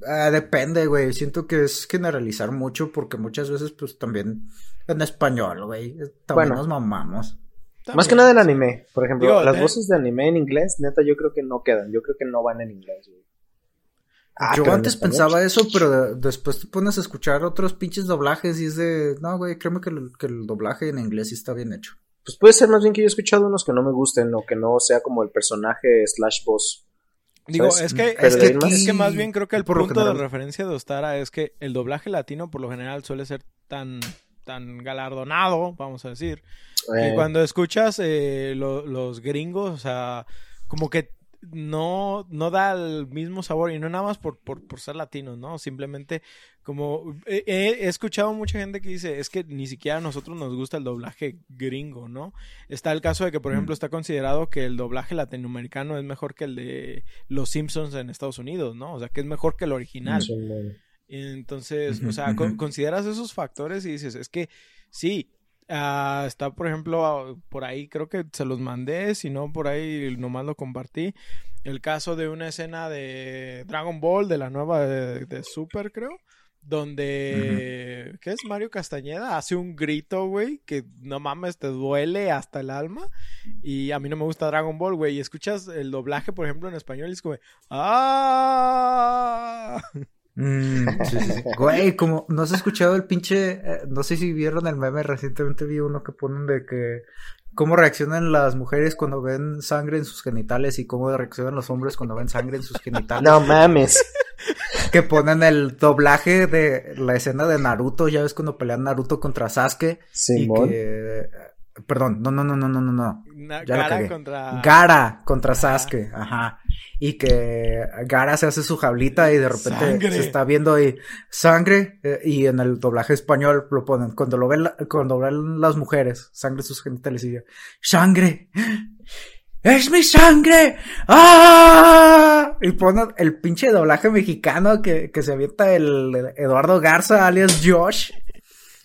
Ah, depende, güey. Siento que es generalizar mucho porque muchas veces, pues también en español, güey. También nos mamamos. Más que nada en anime. Por ejemplo, las voces de anime en inglés, neta, yo creo que no quedan. Yo creo que no van en inglés, güey. Ah, yo antes pensaba eso, pero después te pones a escuchar otros pinches doblajes y es de, no, güey, créeme que el, que el doblaje en inglés sí está bien hecho. Pues puede ser más bien que yo he escuchado unos que no me gusten o que no sea como el personaje slash boss. Digo, es que, es que, más bien creo que el punto de referencia de Ostara es que el doblaje latino por lo general suele ser tan, tan galardonado, vamos a decir, que eh. cuando escuchas eh, los gringos, o sea, como que no, no da el mismo sabor y no nada más por, por, por ser latino, ¿no? Simplemente como he, escuchado mucha gente que dice, es que ni siquiera a nosotros nos gusta el doblaje gringo, ¿no? Está el caso de que, por ejemplo, mm. está considerado que el doblaje latinoamericano es mejor que el de Los Simpsons en Estados Unidos, ¿no? O sea, que es mejor que el original. Entonces, o sea, consideras esos factores y dices, es que sí, Ah, está, por ejemplo, por ahí, creo que se los mandé, si no, por ahí nomás lo compartí. El caso de una escena de Dragon Ball, de la nueva de, Super, creo. Donde, ¿qué es? Mario Castañeda hace un grito, güey, que no mames, te duele hasta el alma. Y a mí no me gusta Dragon Ball, güey. Y escuchas el doblaje, por ejemplo, en español y es como, ¡ah! Mm, *laughs* Güey, como no has escuchado el pinche, eh, no sé si vieron el meme, recientemente vi uno que ponen de que cómo reaccionan las mujeres cuando ven sangre en sus genitales y cómo reaccionan los hombres cuando ven sangre en sus genitales. No mames. *laughs* Que ponen el doblaje de la escena de Naruto, ya ves cuando pelean Naruto contra Sasuke. Y que Perdón, no, no, no, no, no, no. Gara contra. Gara contra Sasuke, ajá. Y que Gara se hace su jablita y de repente se está viendo ahí sangre eh, y en el doblaje español lo ponen cuando lo ven cuando ven las mujeres, sangre sus genitales y sangre. ¡Es mi sangre! ¡Ah! Y ponen el pinche doblaje mexicano que, que se avienta el Eduardo Garza alias Josh.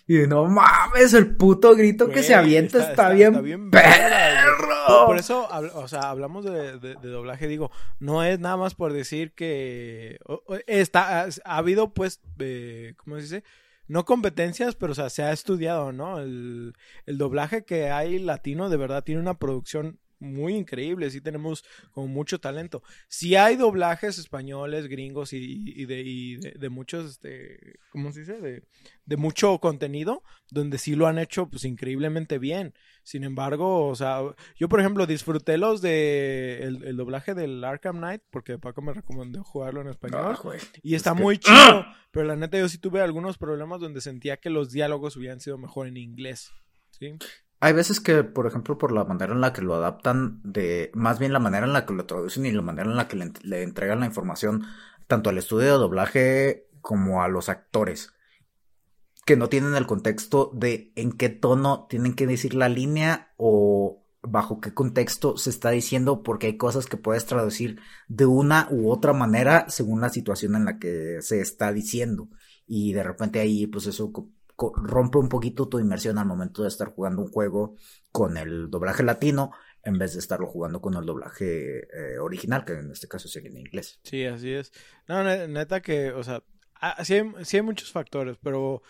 Y no mames, el puto grito que se avienta está, bien, perro. Por eso, o sea, hablamos de, doblaje, digo, no es nada más por decir que está, ha, habido pues, eh, ¿cómo se dice? No competencias, pero o sea, se ha estudiado, ¿no? El, el doblaje que hay latino de verdad tiene una producción muy increíble, sí tenemos como mucho talento. Si hay doblajes españoles, gringos y, de, de, muchos, este, ¿cómo se dice? De, de, mucho contenido, donde sí lo han hecho pues increíblemente bien. Sin embargo, o sea, yo por ejemplo disfruté los de el, doblaje del Arkham Knight, porque Paco me recomendó jugarlo en español. Ah, y está muy chido, pero la neta yo sí tuve algunos problemas donde sentía que los diálogos hubieran sido mejor en inglés. ¿sí? Hay veces que, por ejemplo, por la manera en la que lo adaptan, de más bien la manera en la que lo traducen y la manera en la que le, entregan la información, tanto al estudio de doblaje como a los actores, que no tienen el contexto de en qué tono tienen que decir la línea o bajo qué contexto se está diciendo, porque hay cosas que puedes traducir de una u otra manera según la situación en la que se está diciendo. Y de repente ahí, pues eso rompe un poquito tu inmersión al momento de estar jugando un juego con el doblaje latino en vez de estarlo jugando con el doblaje eh, original, que en este caso sería en inglés. Sí, así es. No, neta que, o sea, ah, sí hay, muchos factores, pero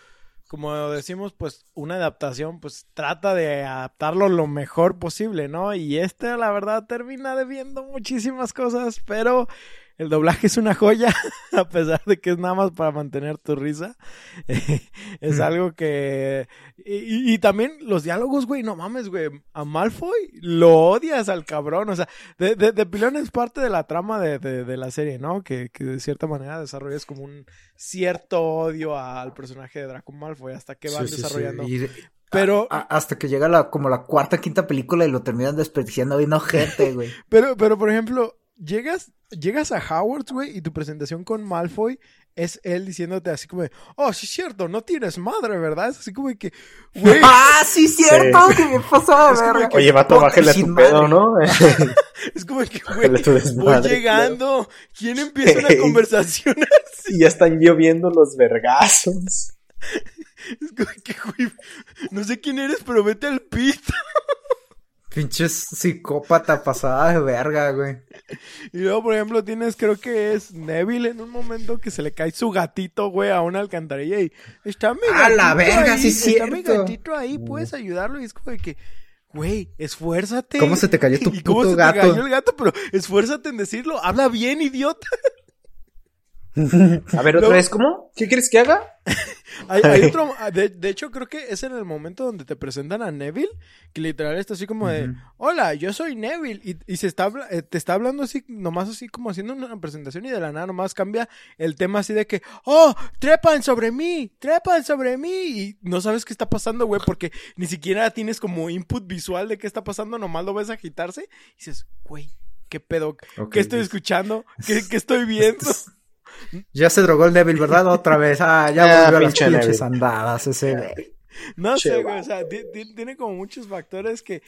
como decimos, pues una adaptación, pues trata de adaptarlo lo mejor posible, ¿no? Y este, la verdad, termina debiendo muchísimas cosas, pero el doblaje es una joya, *laughs* a pesar de que es nada más para mantener tu risa. *laughs* es algo que... Y, también los diálogos, güey, no mames, güey. A Malfoy lo odias al cabrón. O sea, de, de, Pilón es parte de la trama de, de, la serie, ¿no? Que, que, de cierta manera desarrollas como un cierto odio al personaje de Draco Malfoy hasta que van desarrollando... Pero. hasta que llega la, como la cuarta, quinta película y lo terminan desperdiciando bien gente, güey. *laughs* pero, pero, por ejemplo, llegas, llegas a Howard, güey, y tu presentación con Malfoy es él diciéndote así como, oh, sí es cierto, no tienes madre, ¿verdad? Es así como que, güey. *laughs* ¡Ah, sí es cierto! ¿Qué me pasó de verga? Oye, vato, bájale a tu pedo, ¿no? *laughs* *laughs* es como que, güey, voy llegando. ¿Quién empieza una conversación así? Y ya están lloviendo los vergazos. Es como que, güey, no sé quién eres, pero vete al pito. Pinches psicópata pasada de verga, güey. Y luego, por ejemplo, tienes, creo que es Neville en un momento que se le cae su gatito, güey, a una alcantarilla y está mi gatito. A la verga, sí, sí. Está mi gatito ahí, puedes ayudarlo. Y es como de que, güey, esfuérzate. ¿Cómo se te cayó tu *laughs* ¿Y puto cómo se gato? Te cayó el gato, pero esfuérzate en decirlo. Habla bien, idiota. *laughs* A ver, otra vez, ¿cómo? ¿Qué quieres que haga? Hay, otro, *laughs* ah, de, hecho, creo que es en el momento donde te presentan a Neville, que literal está así como de, hola, yo soy Neville, y, se está, eh, te está hablando así, nomás así como haciendo una presentación y de la nada nomás cambia el tema así de que, oh, trepan sobre mí, trepan sobre mí, y no sabes qué está pasando, güey, porque ni siquiera tienes como input visual de qué está pasando, nomás lo ves agitarse, y dices, güey, ¿qué pedo? ¿Qué estoy escuchando? ¿Qué, *laughs* qué estoy viendo? *laughs* Ya se drogó el Neville, ¿verdad? Otra vez. Ah, ya *laughs* volvió a las pinches andadas ese. No sé, güey. O sea, tiene como muchos factores que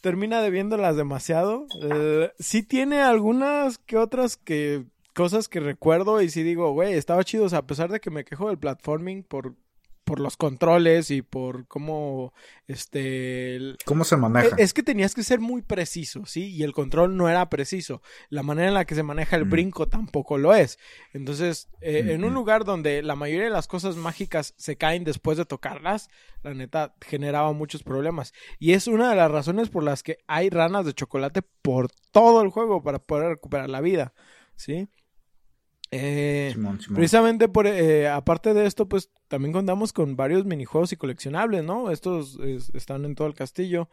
termina debiéndolas demasiado. Eh, sí tiene algunas que otras que cosas que recuerdo y sí digo, güey, estaba chido. O sea, a pesar de que me quejo del platforming por por los controles y por cómo este cómo se maneja. Es que tenías que ser muy preciso, ¿sí? Y el control no era preciso. La manera en la que se maneja el mm. brinco tampoco lo es. Entonces, eh, en un lugar donde la mayoría de las cosas mágicas se caen después de tocarlas, la neta generaba muchos problemas. Y es una de las razones por las que hay ranas de chocolate por todo el juego para poder recuperar la vida, ¿sí? Eh, Precisamente por, eh, aparte de esto, pues también contamos con varios minijuegos y coleccionables, ¿no? Estos están en todo el castillo.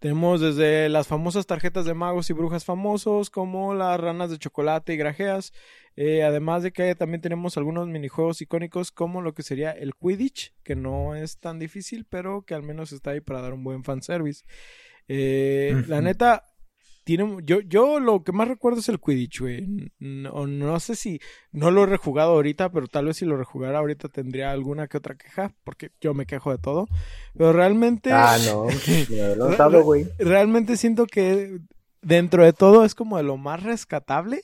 Tenemos desde las famosas tarjetas de magos y brujas famosos, como las ranas de chocolate y grajeas. Eh, además de que también tenemos algunos minijuegos icónicos, como lo que sería el Quidditch, que no es tan difícil, pero que al menos está ahí para dar un buen fanservice. Eh, La neta, yo, yo lo que más recuerdo es el Quidditch, güey. No, no sé si no lo he rejugado ahorita, pero tal vez si lo rejugara ahorita tendría alguna que otra queja, porque yo me quejo de todo. Pero realmente. Ah, no. *laughs* Me güey. Realmente siento que dentro de todo es como de lo más rescatable.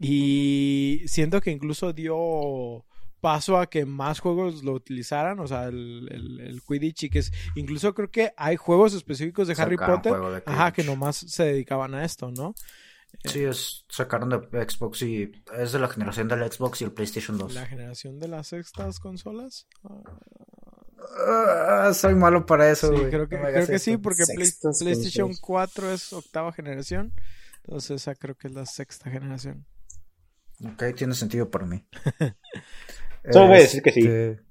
Y siento que incluso dio paso a que más juegos lo utilizaran, o sea, el, el, Quidditch y que es, incluso creo que hay juegos específicos de Harry Potter, ajá, que nomás se dedicaban a esto, ¿no? Sí, es, sacaron de Xbox y es de la generación del Xbox y el PlayStation 2. ¿La generación de las sextas consolas? Ah, soy malo para eso, sí, creo que, creo que sí, porque PlayStation 4 es octava generación, entonces esa creo que es la sexta generación. Ok, tiene sentido para mí. *laughs* Solo voy a decir que sí. Este,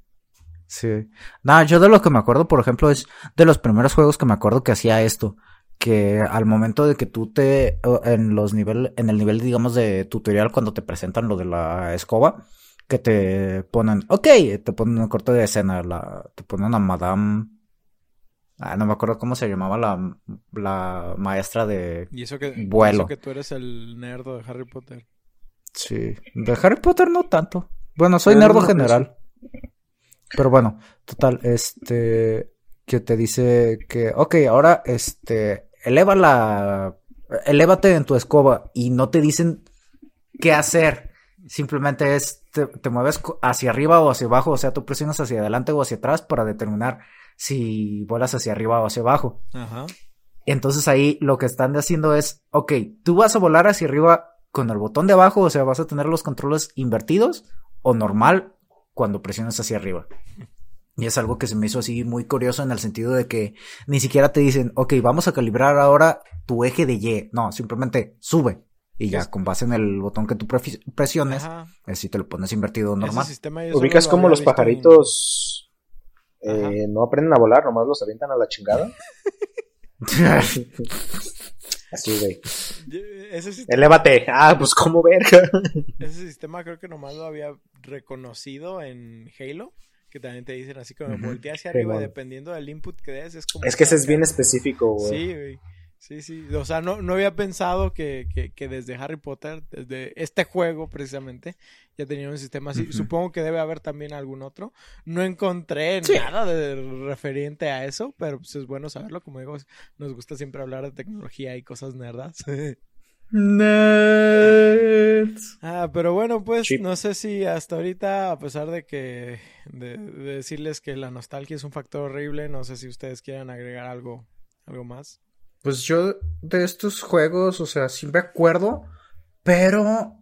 sí. Nada, yo de lo que me acuerdo, por ejemplo, es de los primeros juegos que me acuerdo que hacía esto. Que al momento de que tú te, en los nivel, en el nivel, digamos, de tutorial, cuando te presentan lo de la escoba, que te ponen, ok, te ponen un corte de escena, la, te ponen a Madame, ah, no me acuerdo cómo se llamaba la, la maestra de ¿Y eso que, vuelo. que tú eres el nerdo de Harry Potter. Sí, de Harry Potter no tanto. Bueno, soy nerdo general. Pero bueno, total, este, que te dice que, ok, ahora, este, eleva la, elévate en tu escoba y no te dicen qué hacer. Simplemente es, te, mueves hacia arriba o hacia abajo, o sea, tú presionas hacia adelante o hacia atrás para determinar si vuelas hacia arriba o hacia abajo. Ajá. Entonces ahí lo que están haciendo es, ok, tú vas a volar hacia arriba con el botón de abajo, o sea, vas a tener los controles invertidos o normal cuando presionas hacia arriba. Y es algo que se me hizo así muy curioso en el sentido de que ni siquiera te dicen, ok, vamos a calibrar ahora tu eje de Y. No, simplemente sube. Y ya con base en el botón que tú presiones, así te lo pones invertido normal. ¿Ubicas como los pajaritos eh, no aprenden a volar, nomás los avientan a la chingada? *laughs* Así, güey. Elévate. Ah, pues como verga. Ese sistema creo que nomás lo había reconocido en Halo. Que también te dicen así como voltea hacia arriba dependiendo del input que des. Es, como es que ese es bien específico, güey. Sí, güey. Sí, sí. O sea, no, no había pensado que, que, que, desde Harry Potter, desde este juego precisamente, ya tenía un sistema así. Supongo que debe haber también algún otro. No encontré nada de referente a eso, pero pues es bueno saberlo. Como digo, nos gusta siempre hablar de tecnología y cosas nerdas. *laughs* Nerds. Ah, pero bueno, pues no sé si hasta ahorita, a pesar de que de, de decirles que la nostalgia es un factor horrible, no sé si ustedes quieran agregar algo, algo más. Pues yo de estos juegos, o sea, sí me acuerdo, pero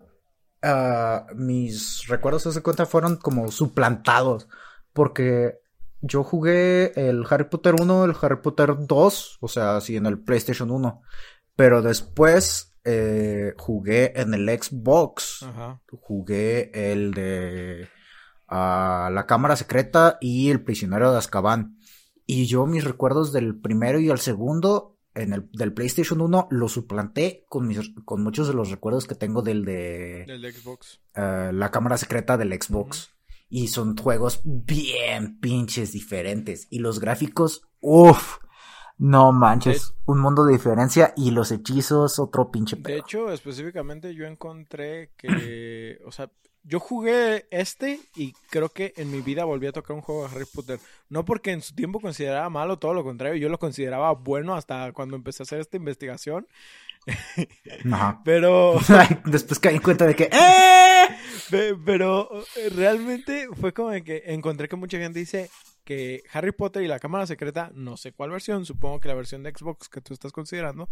uh, mis recuerdos, de cuenta, fueron como suplantados. Porque yo jugué el Harry Potter 1, el Harry Potter 2, o sea, sí, en el PlayStation 1. Pero después eh, jugué en el Xbox. Ajá. Jugué el de uh, La Cámara Secreta y El Prisionero de Azkaban. Y yo mis recuerdos del primero y el segundo en el del PlayStation 1 lo suplanté con mis con muchos de los recuerdos que tengo del de del Xbox. Eh, la cámara secreta del Xbox. Y son juegos bien pinches diferentes. Y los gráficos, uff, no manches, un mundo de diferencia y los hechizos, otro pinche pedo. De hecho, específicamente yo encontré que, o sea, yo jugué este y creo que en mi vida volví a tocar un juego de Harry Potter. No porque en su tiempo consideraba malo, todo lo contrario, yo lo consideraba bueno hasta cuando empecé a hacer esta investigación. *laughs* Ajá. Pero. *laughs* Después caí en cuenta de que. ¡Eh! Pero eh, realmente fue como que encontré que mucha gente dice que Harry Potter y la Cámara Secreta, no sé cuál versión, supongo que la versión de Xbox que tú estás considerando,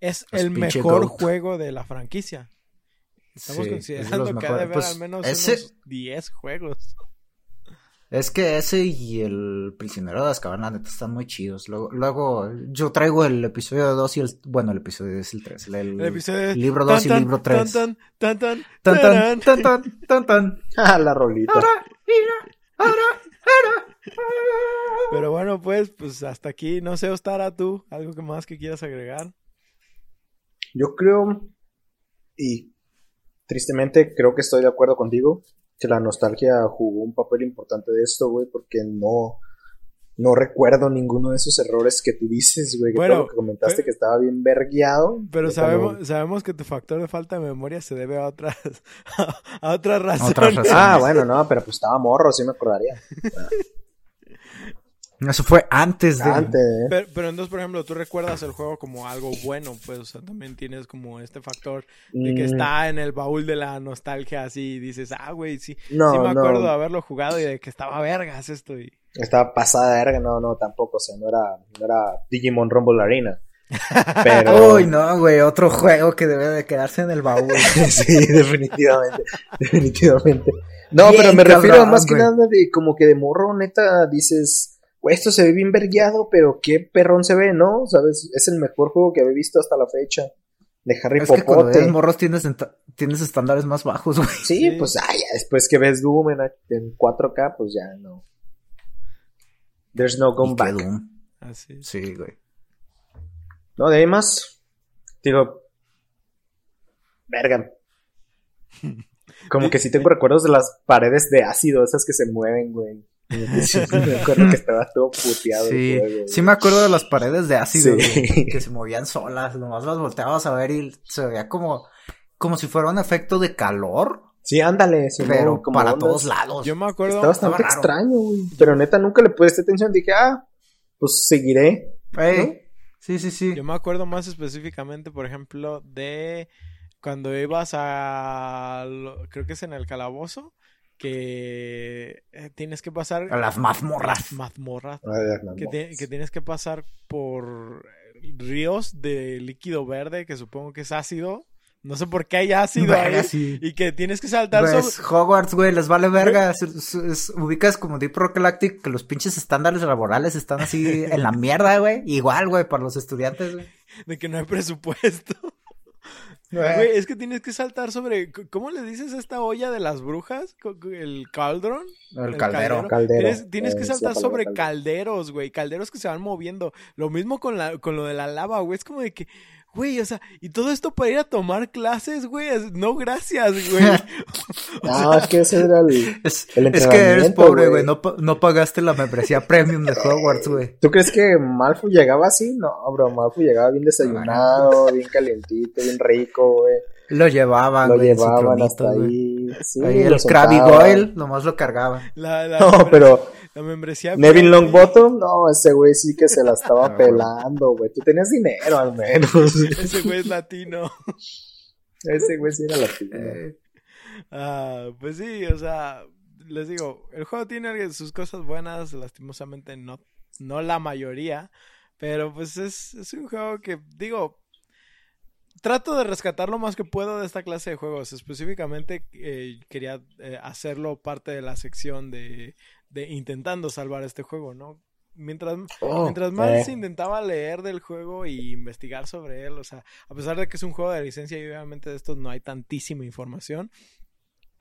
es el mejor juego de la franquicia. Estamos considerando que ha de haber pues, al menos unos 10 juegos. Es que ese y el prisionero de Azkaban, están muy chidos. Luego, luego, yo traigo el episodio 2 y el. Bueno, el episodio es el 3. El, episodio libro 2 y el libro 3. Tan tan tan tan tan tan tan tan Ah, *laughs* la rolita. Pero bueno, pues, pues hasta aquí. No sé, Ostara, tú, algo que más que quieras agregar. Yo creo, y tristemente creo que estoy de acuerdo contigo, que la nostalgia jugó un papel importante de esto, güey, porque no, no recuerdo ninguno de esos errores que tú dices, güey, que, bueno, que comentaste que estaba bien vergueado. Pero sabemos, sabemos que tu factor de falta de memoria se debe a otras, *laughs* a otras razones. Ah, bueno, no, pero pues estaba morro, sí me acordaría. *laughs* Eso fue antes de. Antes. Pero, entonces, por ejemplo, tú recuerdas el juego como algo bueno, pues, o sea, también tienes como este factor de que mm. está en el baúl de la nostalgia, así, y dices, ah, güey, sí, no, sí me acuerdo de haberlo jugado y de que estaba vergas esto. Y... Estaba pasada de verga, no, no, tampoco, o sea, no era, no era Digimon Rumble Arena. Pero... *laughs* Uy, no, güey, otro juego que debe de quedarse en el baúl. *laughs* sí, definitivamente, *laughs* definitivamente. No, pero me refiero más que nada de como que de morro, neta, dices esto se ve bien vergueado, pero qué perrón se ve, ¿no? ¿Sabes? Es el mejor juego que había visto hasta la fecha. De Harry Potter. Es que cuando morros tienes, tienes estándares más bajos, güey. Sí, pues ah, ya después que ves Doom en, en 4K, pues ya no. There's no going back. Así. Ah, sí, güey. No, de ahí más. Digo. Verga. *laughs* Como que sí tengo recuerdos de las paredes de ácido, esas que se mueven, güey. Me *laughs* acuerdo que estaba todo puteado. Sí, sí me acuerdo de las paredes de ácido que se movían solas. Nomás las volteabas a ver y se veía como, como si fuera un efecto de calor. Sí, ándale. pero como para todos lados. Yo me acuerdo. Está bastante extraño, güey. Pero neta nunca le puse atención. Dije, ah, pues seguiré. Sí, sí, sí. Yo me acuerdo más específicamente, por ejemplo, de cuando ibas a. Creo que es en el calabozo que eh, tienes que pasar a las mazmorras. Mazmorras. Que, que, tienes que pasar por ríos de líquido verde que supongo que es ácido. No sé por qué hay ácido ahí. y que tienes que saltar pues, Hogwarts güey les vale verga. Ubicas como Deep Rock Galactic que los pinches estándares laborales están así en la mierda güey. Igual güey para los estudiantes güey. *laughs* De que no hay presupuesto Güey, es que tienes que saltar sobre. ¿Cómo le dices a esta olla de las brujas? ¿El caldrón? El, caldero. Tienes, que saltar sobre calderos, güey. Calderos que se van moviendo. Lo mismo con, la, con lo de la lava, güey. Es como de que. Güey, o sea, y todo esto para ir a tomar clases, güey. No, gracias, *laughs* güey. *laughs* no, es que ese era el. Es, es que eres pobre, güey. No, no, pagaste la membresía premium de Hogwarts, güey. ¿Tú crees que Malfoy llegaba así? No, bro. Malfoy llegaba bien desayunado, bien calientito, bien rico, güey. Lo llevaban, Lo llevaban hasta ahí. Sí, ahí el Krabby Goyle nomás lo cargaban. *laughs* no, pero la membresía. Nevin Longbottom, no, ese güey sí que se la estaba *laughs* pelando, güey. Tú tenías dinero al menos. ese güey es latino. ese güey sí era latino. Eh, ah, pues sí, o sea, les digo, el juego tiene sus cosas buenas, lastimosamente no, no la mayoría. Pero pues es, es un juego que, digo, trato de rescatar lo más que puedo de esta clase de juegos. Específicamente eh, quería eh, hacerlo parte de la sección de, de intentando salvar este juego, ¿no? Mientras, oh, mientras más se intentaba leer del juego y investigar sobre él, o sea, a pesar de que es un juego de licencia y obviamente de estos no hay tantísima información,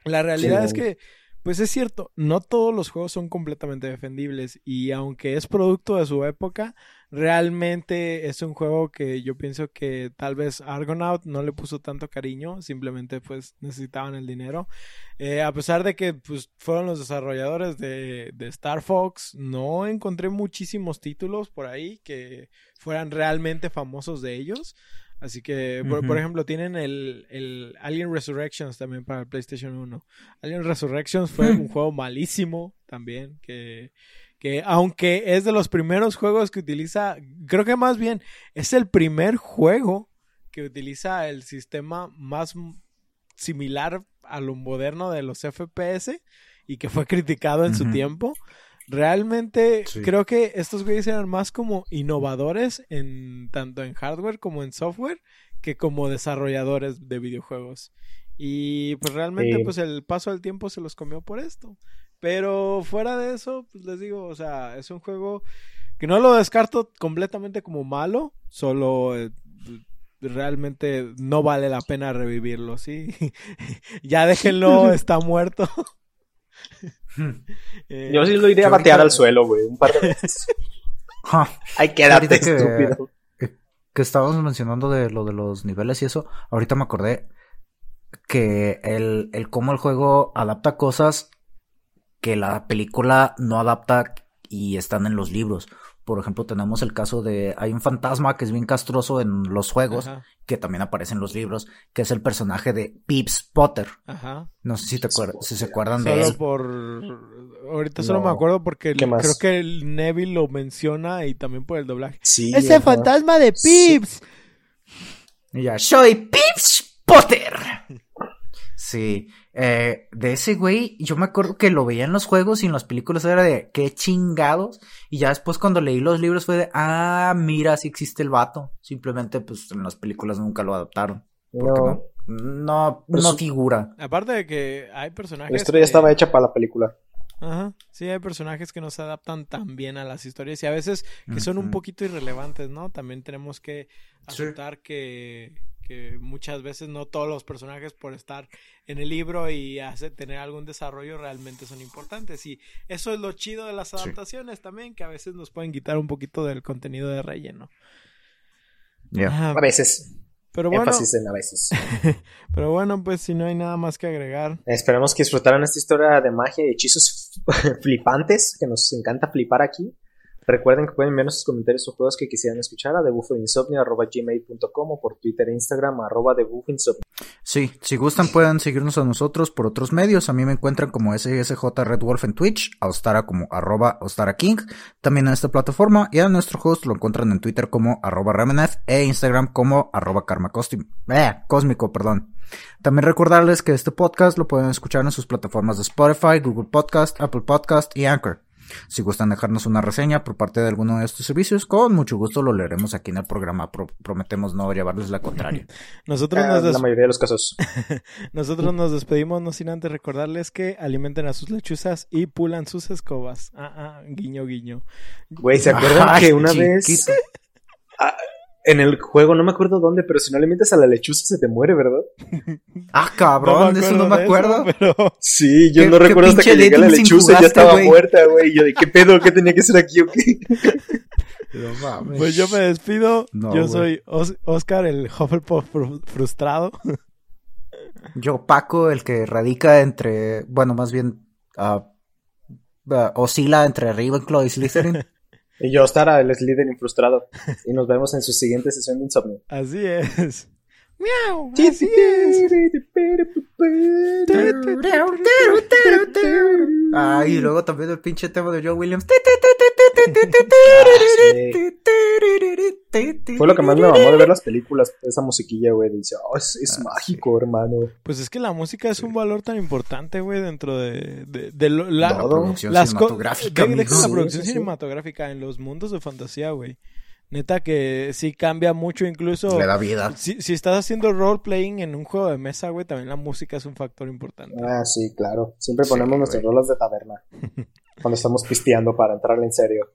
la realidad es que, pues es cierto, no todos los juegos son completamente defendibles y aunque es producto de su época, Realmente es un juego que yo pienso que tal vez Argonaut no le puso tanto cariño, simplemente pues necesitaban el dinero. Eh, a pesar de que pues fueron los desarrolladores de, de, Star Fox, no encontré muchísimos títulos por ahí que fueran realmente famosos de ellos. Así que, por, ejemplo, tienen el, el, Alien Resurrections también para el PlayStation 1. Alien Resurrections fue un juego malísimo también, que que aunque es de los primeros juegos que utiliza, creo que más bien es el primer juego que utiliza el sistema más similar a lo moderno de los FPS y que fue criticado en su tiempo. Realmente creo que estos güeyes eran más como innovadores en tanto en hardware como en software que como desarrolladores de videojuegos. Y pues realmente pues el paso del tiempo se los comió por esto. Pero fuera de eso, pues les digo, o sea, es un juego que no lo descarto completamente como malo, solo eh, realmente no vale la pena revivirlo, ¿sí? *laughs* ya déjenlo, *laughs* está muerto. *laughs* Eh, Yo sí lo iría a batear al suelo, güey, un par de veces. Ay, quédate, estúpido. Que, que estábamos mencionando de lo de los niveles y eso, ahorita me acordé que el, el cómo el juego adapta cosas que la película no adapta y están en los libros. Por ejemplo, tenemos el caso de. Hay un fantasma que es bien castroso en los juegos, que también aparece en los libros, que es el personaje de Pips Potter. Ajá. No sé si, te si se acuerdan de él. por. Ahorita solo me acuerdo porque creo que el Neville lo menciona y también por el doblaje. Sí. Ese fantasma de Pips. Y ya, soy Pips Potter. *laughs* Sí, eh, de ese güey, yo me acuerdo que lo veía en los juegos y en las películas era de qué chingados. Y ya después cuando leí los libros fue de, ah, mira, sí existe el vato. Simplemente pues en las películas nunca lo adaptaron. no. no, pues no, figura. Aparte de que hay personajes. La historia ya estaba hecha para la película. Ajá. Sí, hay personajes que no se adaptan tan bien a las historias y a veces que son un poquito irrelevantes, ¿no? También tenemos que aceptar que que muchas veces no todos los personajes por estar en el libro y hacer, tener algún desarrollo realmente son importantes. Y eso es lo chido de las adaptaciones también, que a veces nos pueden quitar un poquito del contenido de relleno. a veces. Pero bueno, Énfasis en a veces. *laughs* pero bueno, pues si no hay nada más que agregar. Esperamos que disfrutaran esta historia de magia y hechizos *laughs* flipantes, que nos encanta flipar aquí. Recuerden que pueden enviarnos sus comentarios o juegos que quisieran escuchar a gmail.com o por Twitter e Instagram arroba. Sí, si gustan pueden seguirnos a nosotros por otros medios. A mí me encuentran como SSJ Redwolf en Twitch, a Ostara como arroba Ostara King, también en esta plataforma y a nuestro host lo encuentran en Twitter como arroba Remenef e Instagram como arroba Karma eh, Cósmico. Perdón. También recordarles que este podcast lo pueden escuchar en sus plataformas de Spotify, Google Podcast, Apple Podcast y Anchor. Si gustan dejarnos una reseña por parte de alguno de estos servicios, con mucho gusto lo leeremos aquí en el programa. prometemos no llevarles la contraria. *laughs* Nosotros nos la mayoría de los casos. *laughs* Nosotros nos despedimos, no sin antes recordarles que alimenten a sus lechuzas y pulan sus escobas. Ah, ah, guiño, guiño. Güey, ¿se *laughs* acuerdan que una vez... En el juego, no me acuerdo dónde, pero si no le mientes a la lechuza se te muere, ¿verdad? *laughs* Ah, cabrón, de eso no me acuerdo. pero... Sí, yo ¿Qué- no recuerdo hasta que llegué a la lechuza y ya estaba muerta, güey. Yo de qué pedo, qué tenía que ser aquí o qué. *laughs* No mames. Pues yo me despido. No, yo soy Os- Oscar, el Hufflepuff fru- frustrado. *laughs* Yo, Paco, el que radica entre, bueno, más bien, ah, oscila entre Ravenclaw y Slytherin. Y yo estará el Slytherin frustrado. Y nos vemos en su siguiente sesión de insomnio. Así es. ¡Miau! Así es. Ah, y luego también el pinche tema de Joe Williams. Fue lo que más me mamó de ver las películas, esa musiquilla, güey. Dice, oh, es, es mágico, hermano. Pues es que la música es un valor tan importante, güey, dentro de, de, de lo- la, Todo. Producción cinematográfica, de- amigo. la Sí, producción sí, sí. cinematográfica en los mundos de fantasía, güey. Neta que sí cambia mucho, incluso Le da vida. si, si estás haciendo role playing en un juego de mesa, güey, también la música es un factor importante. Ah, sí, claro. Siempre Sí, ponemos nuestras güey. rolas de taberna. *laughs* Cuando estamos pisteando para entrarle en serio.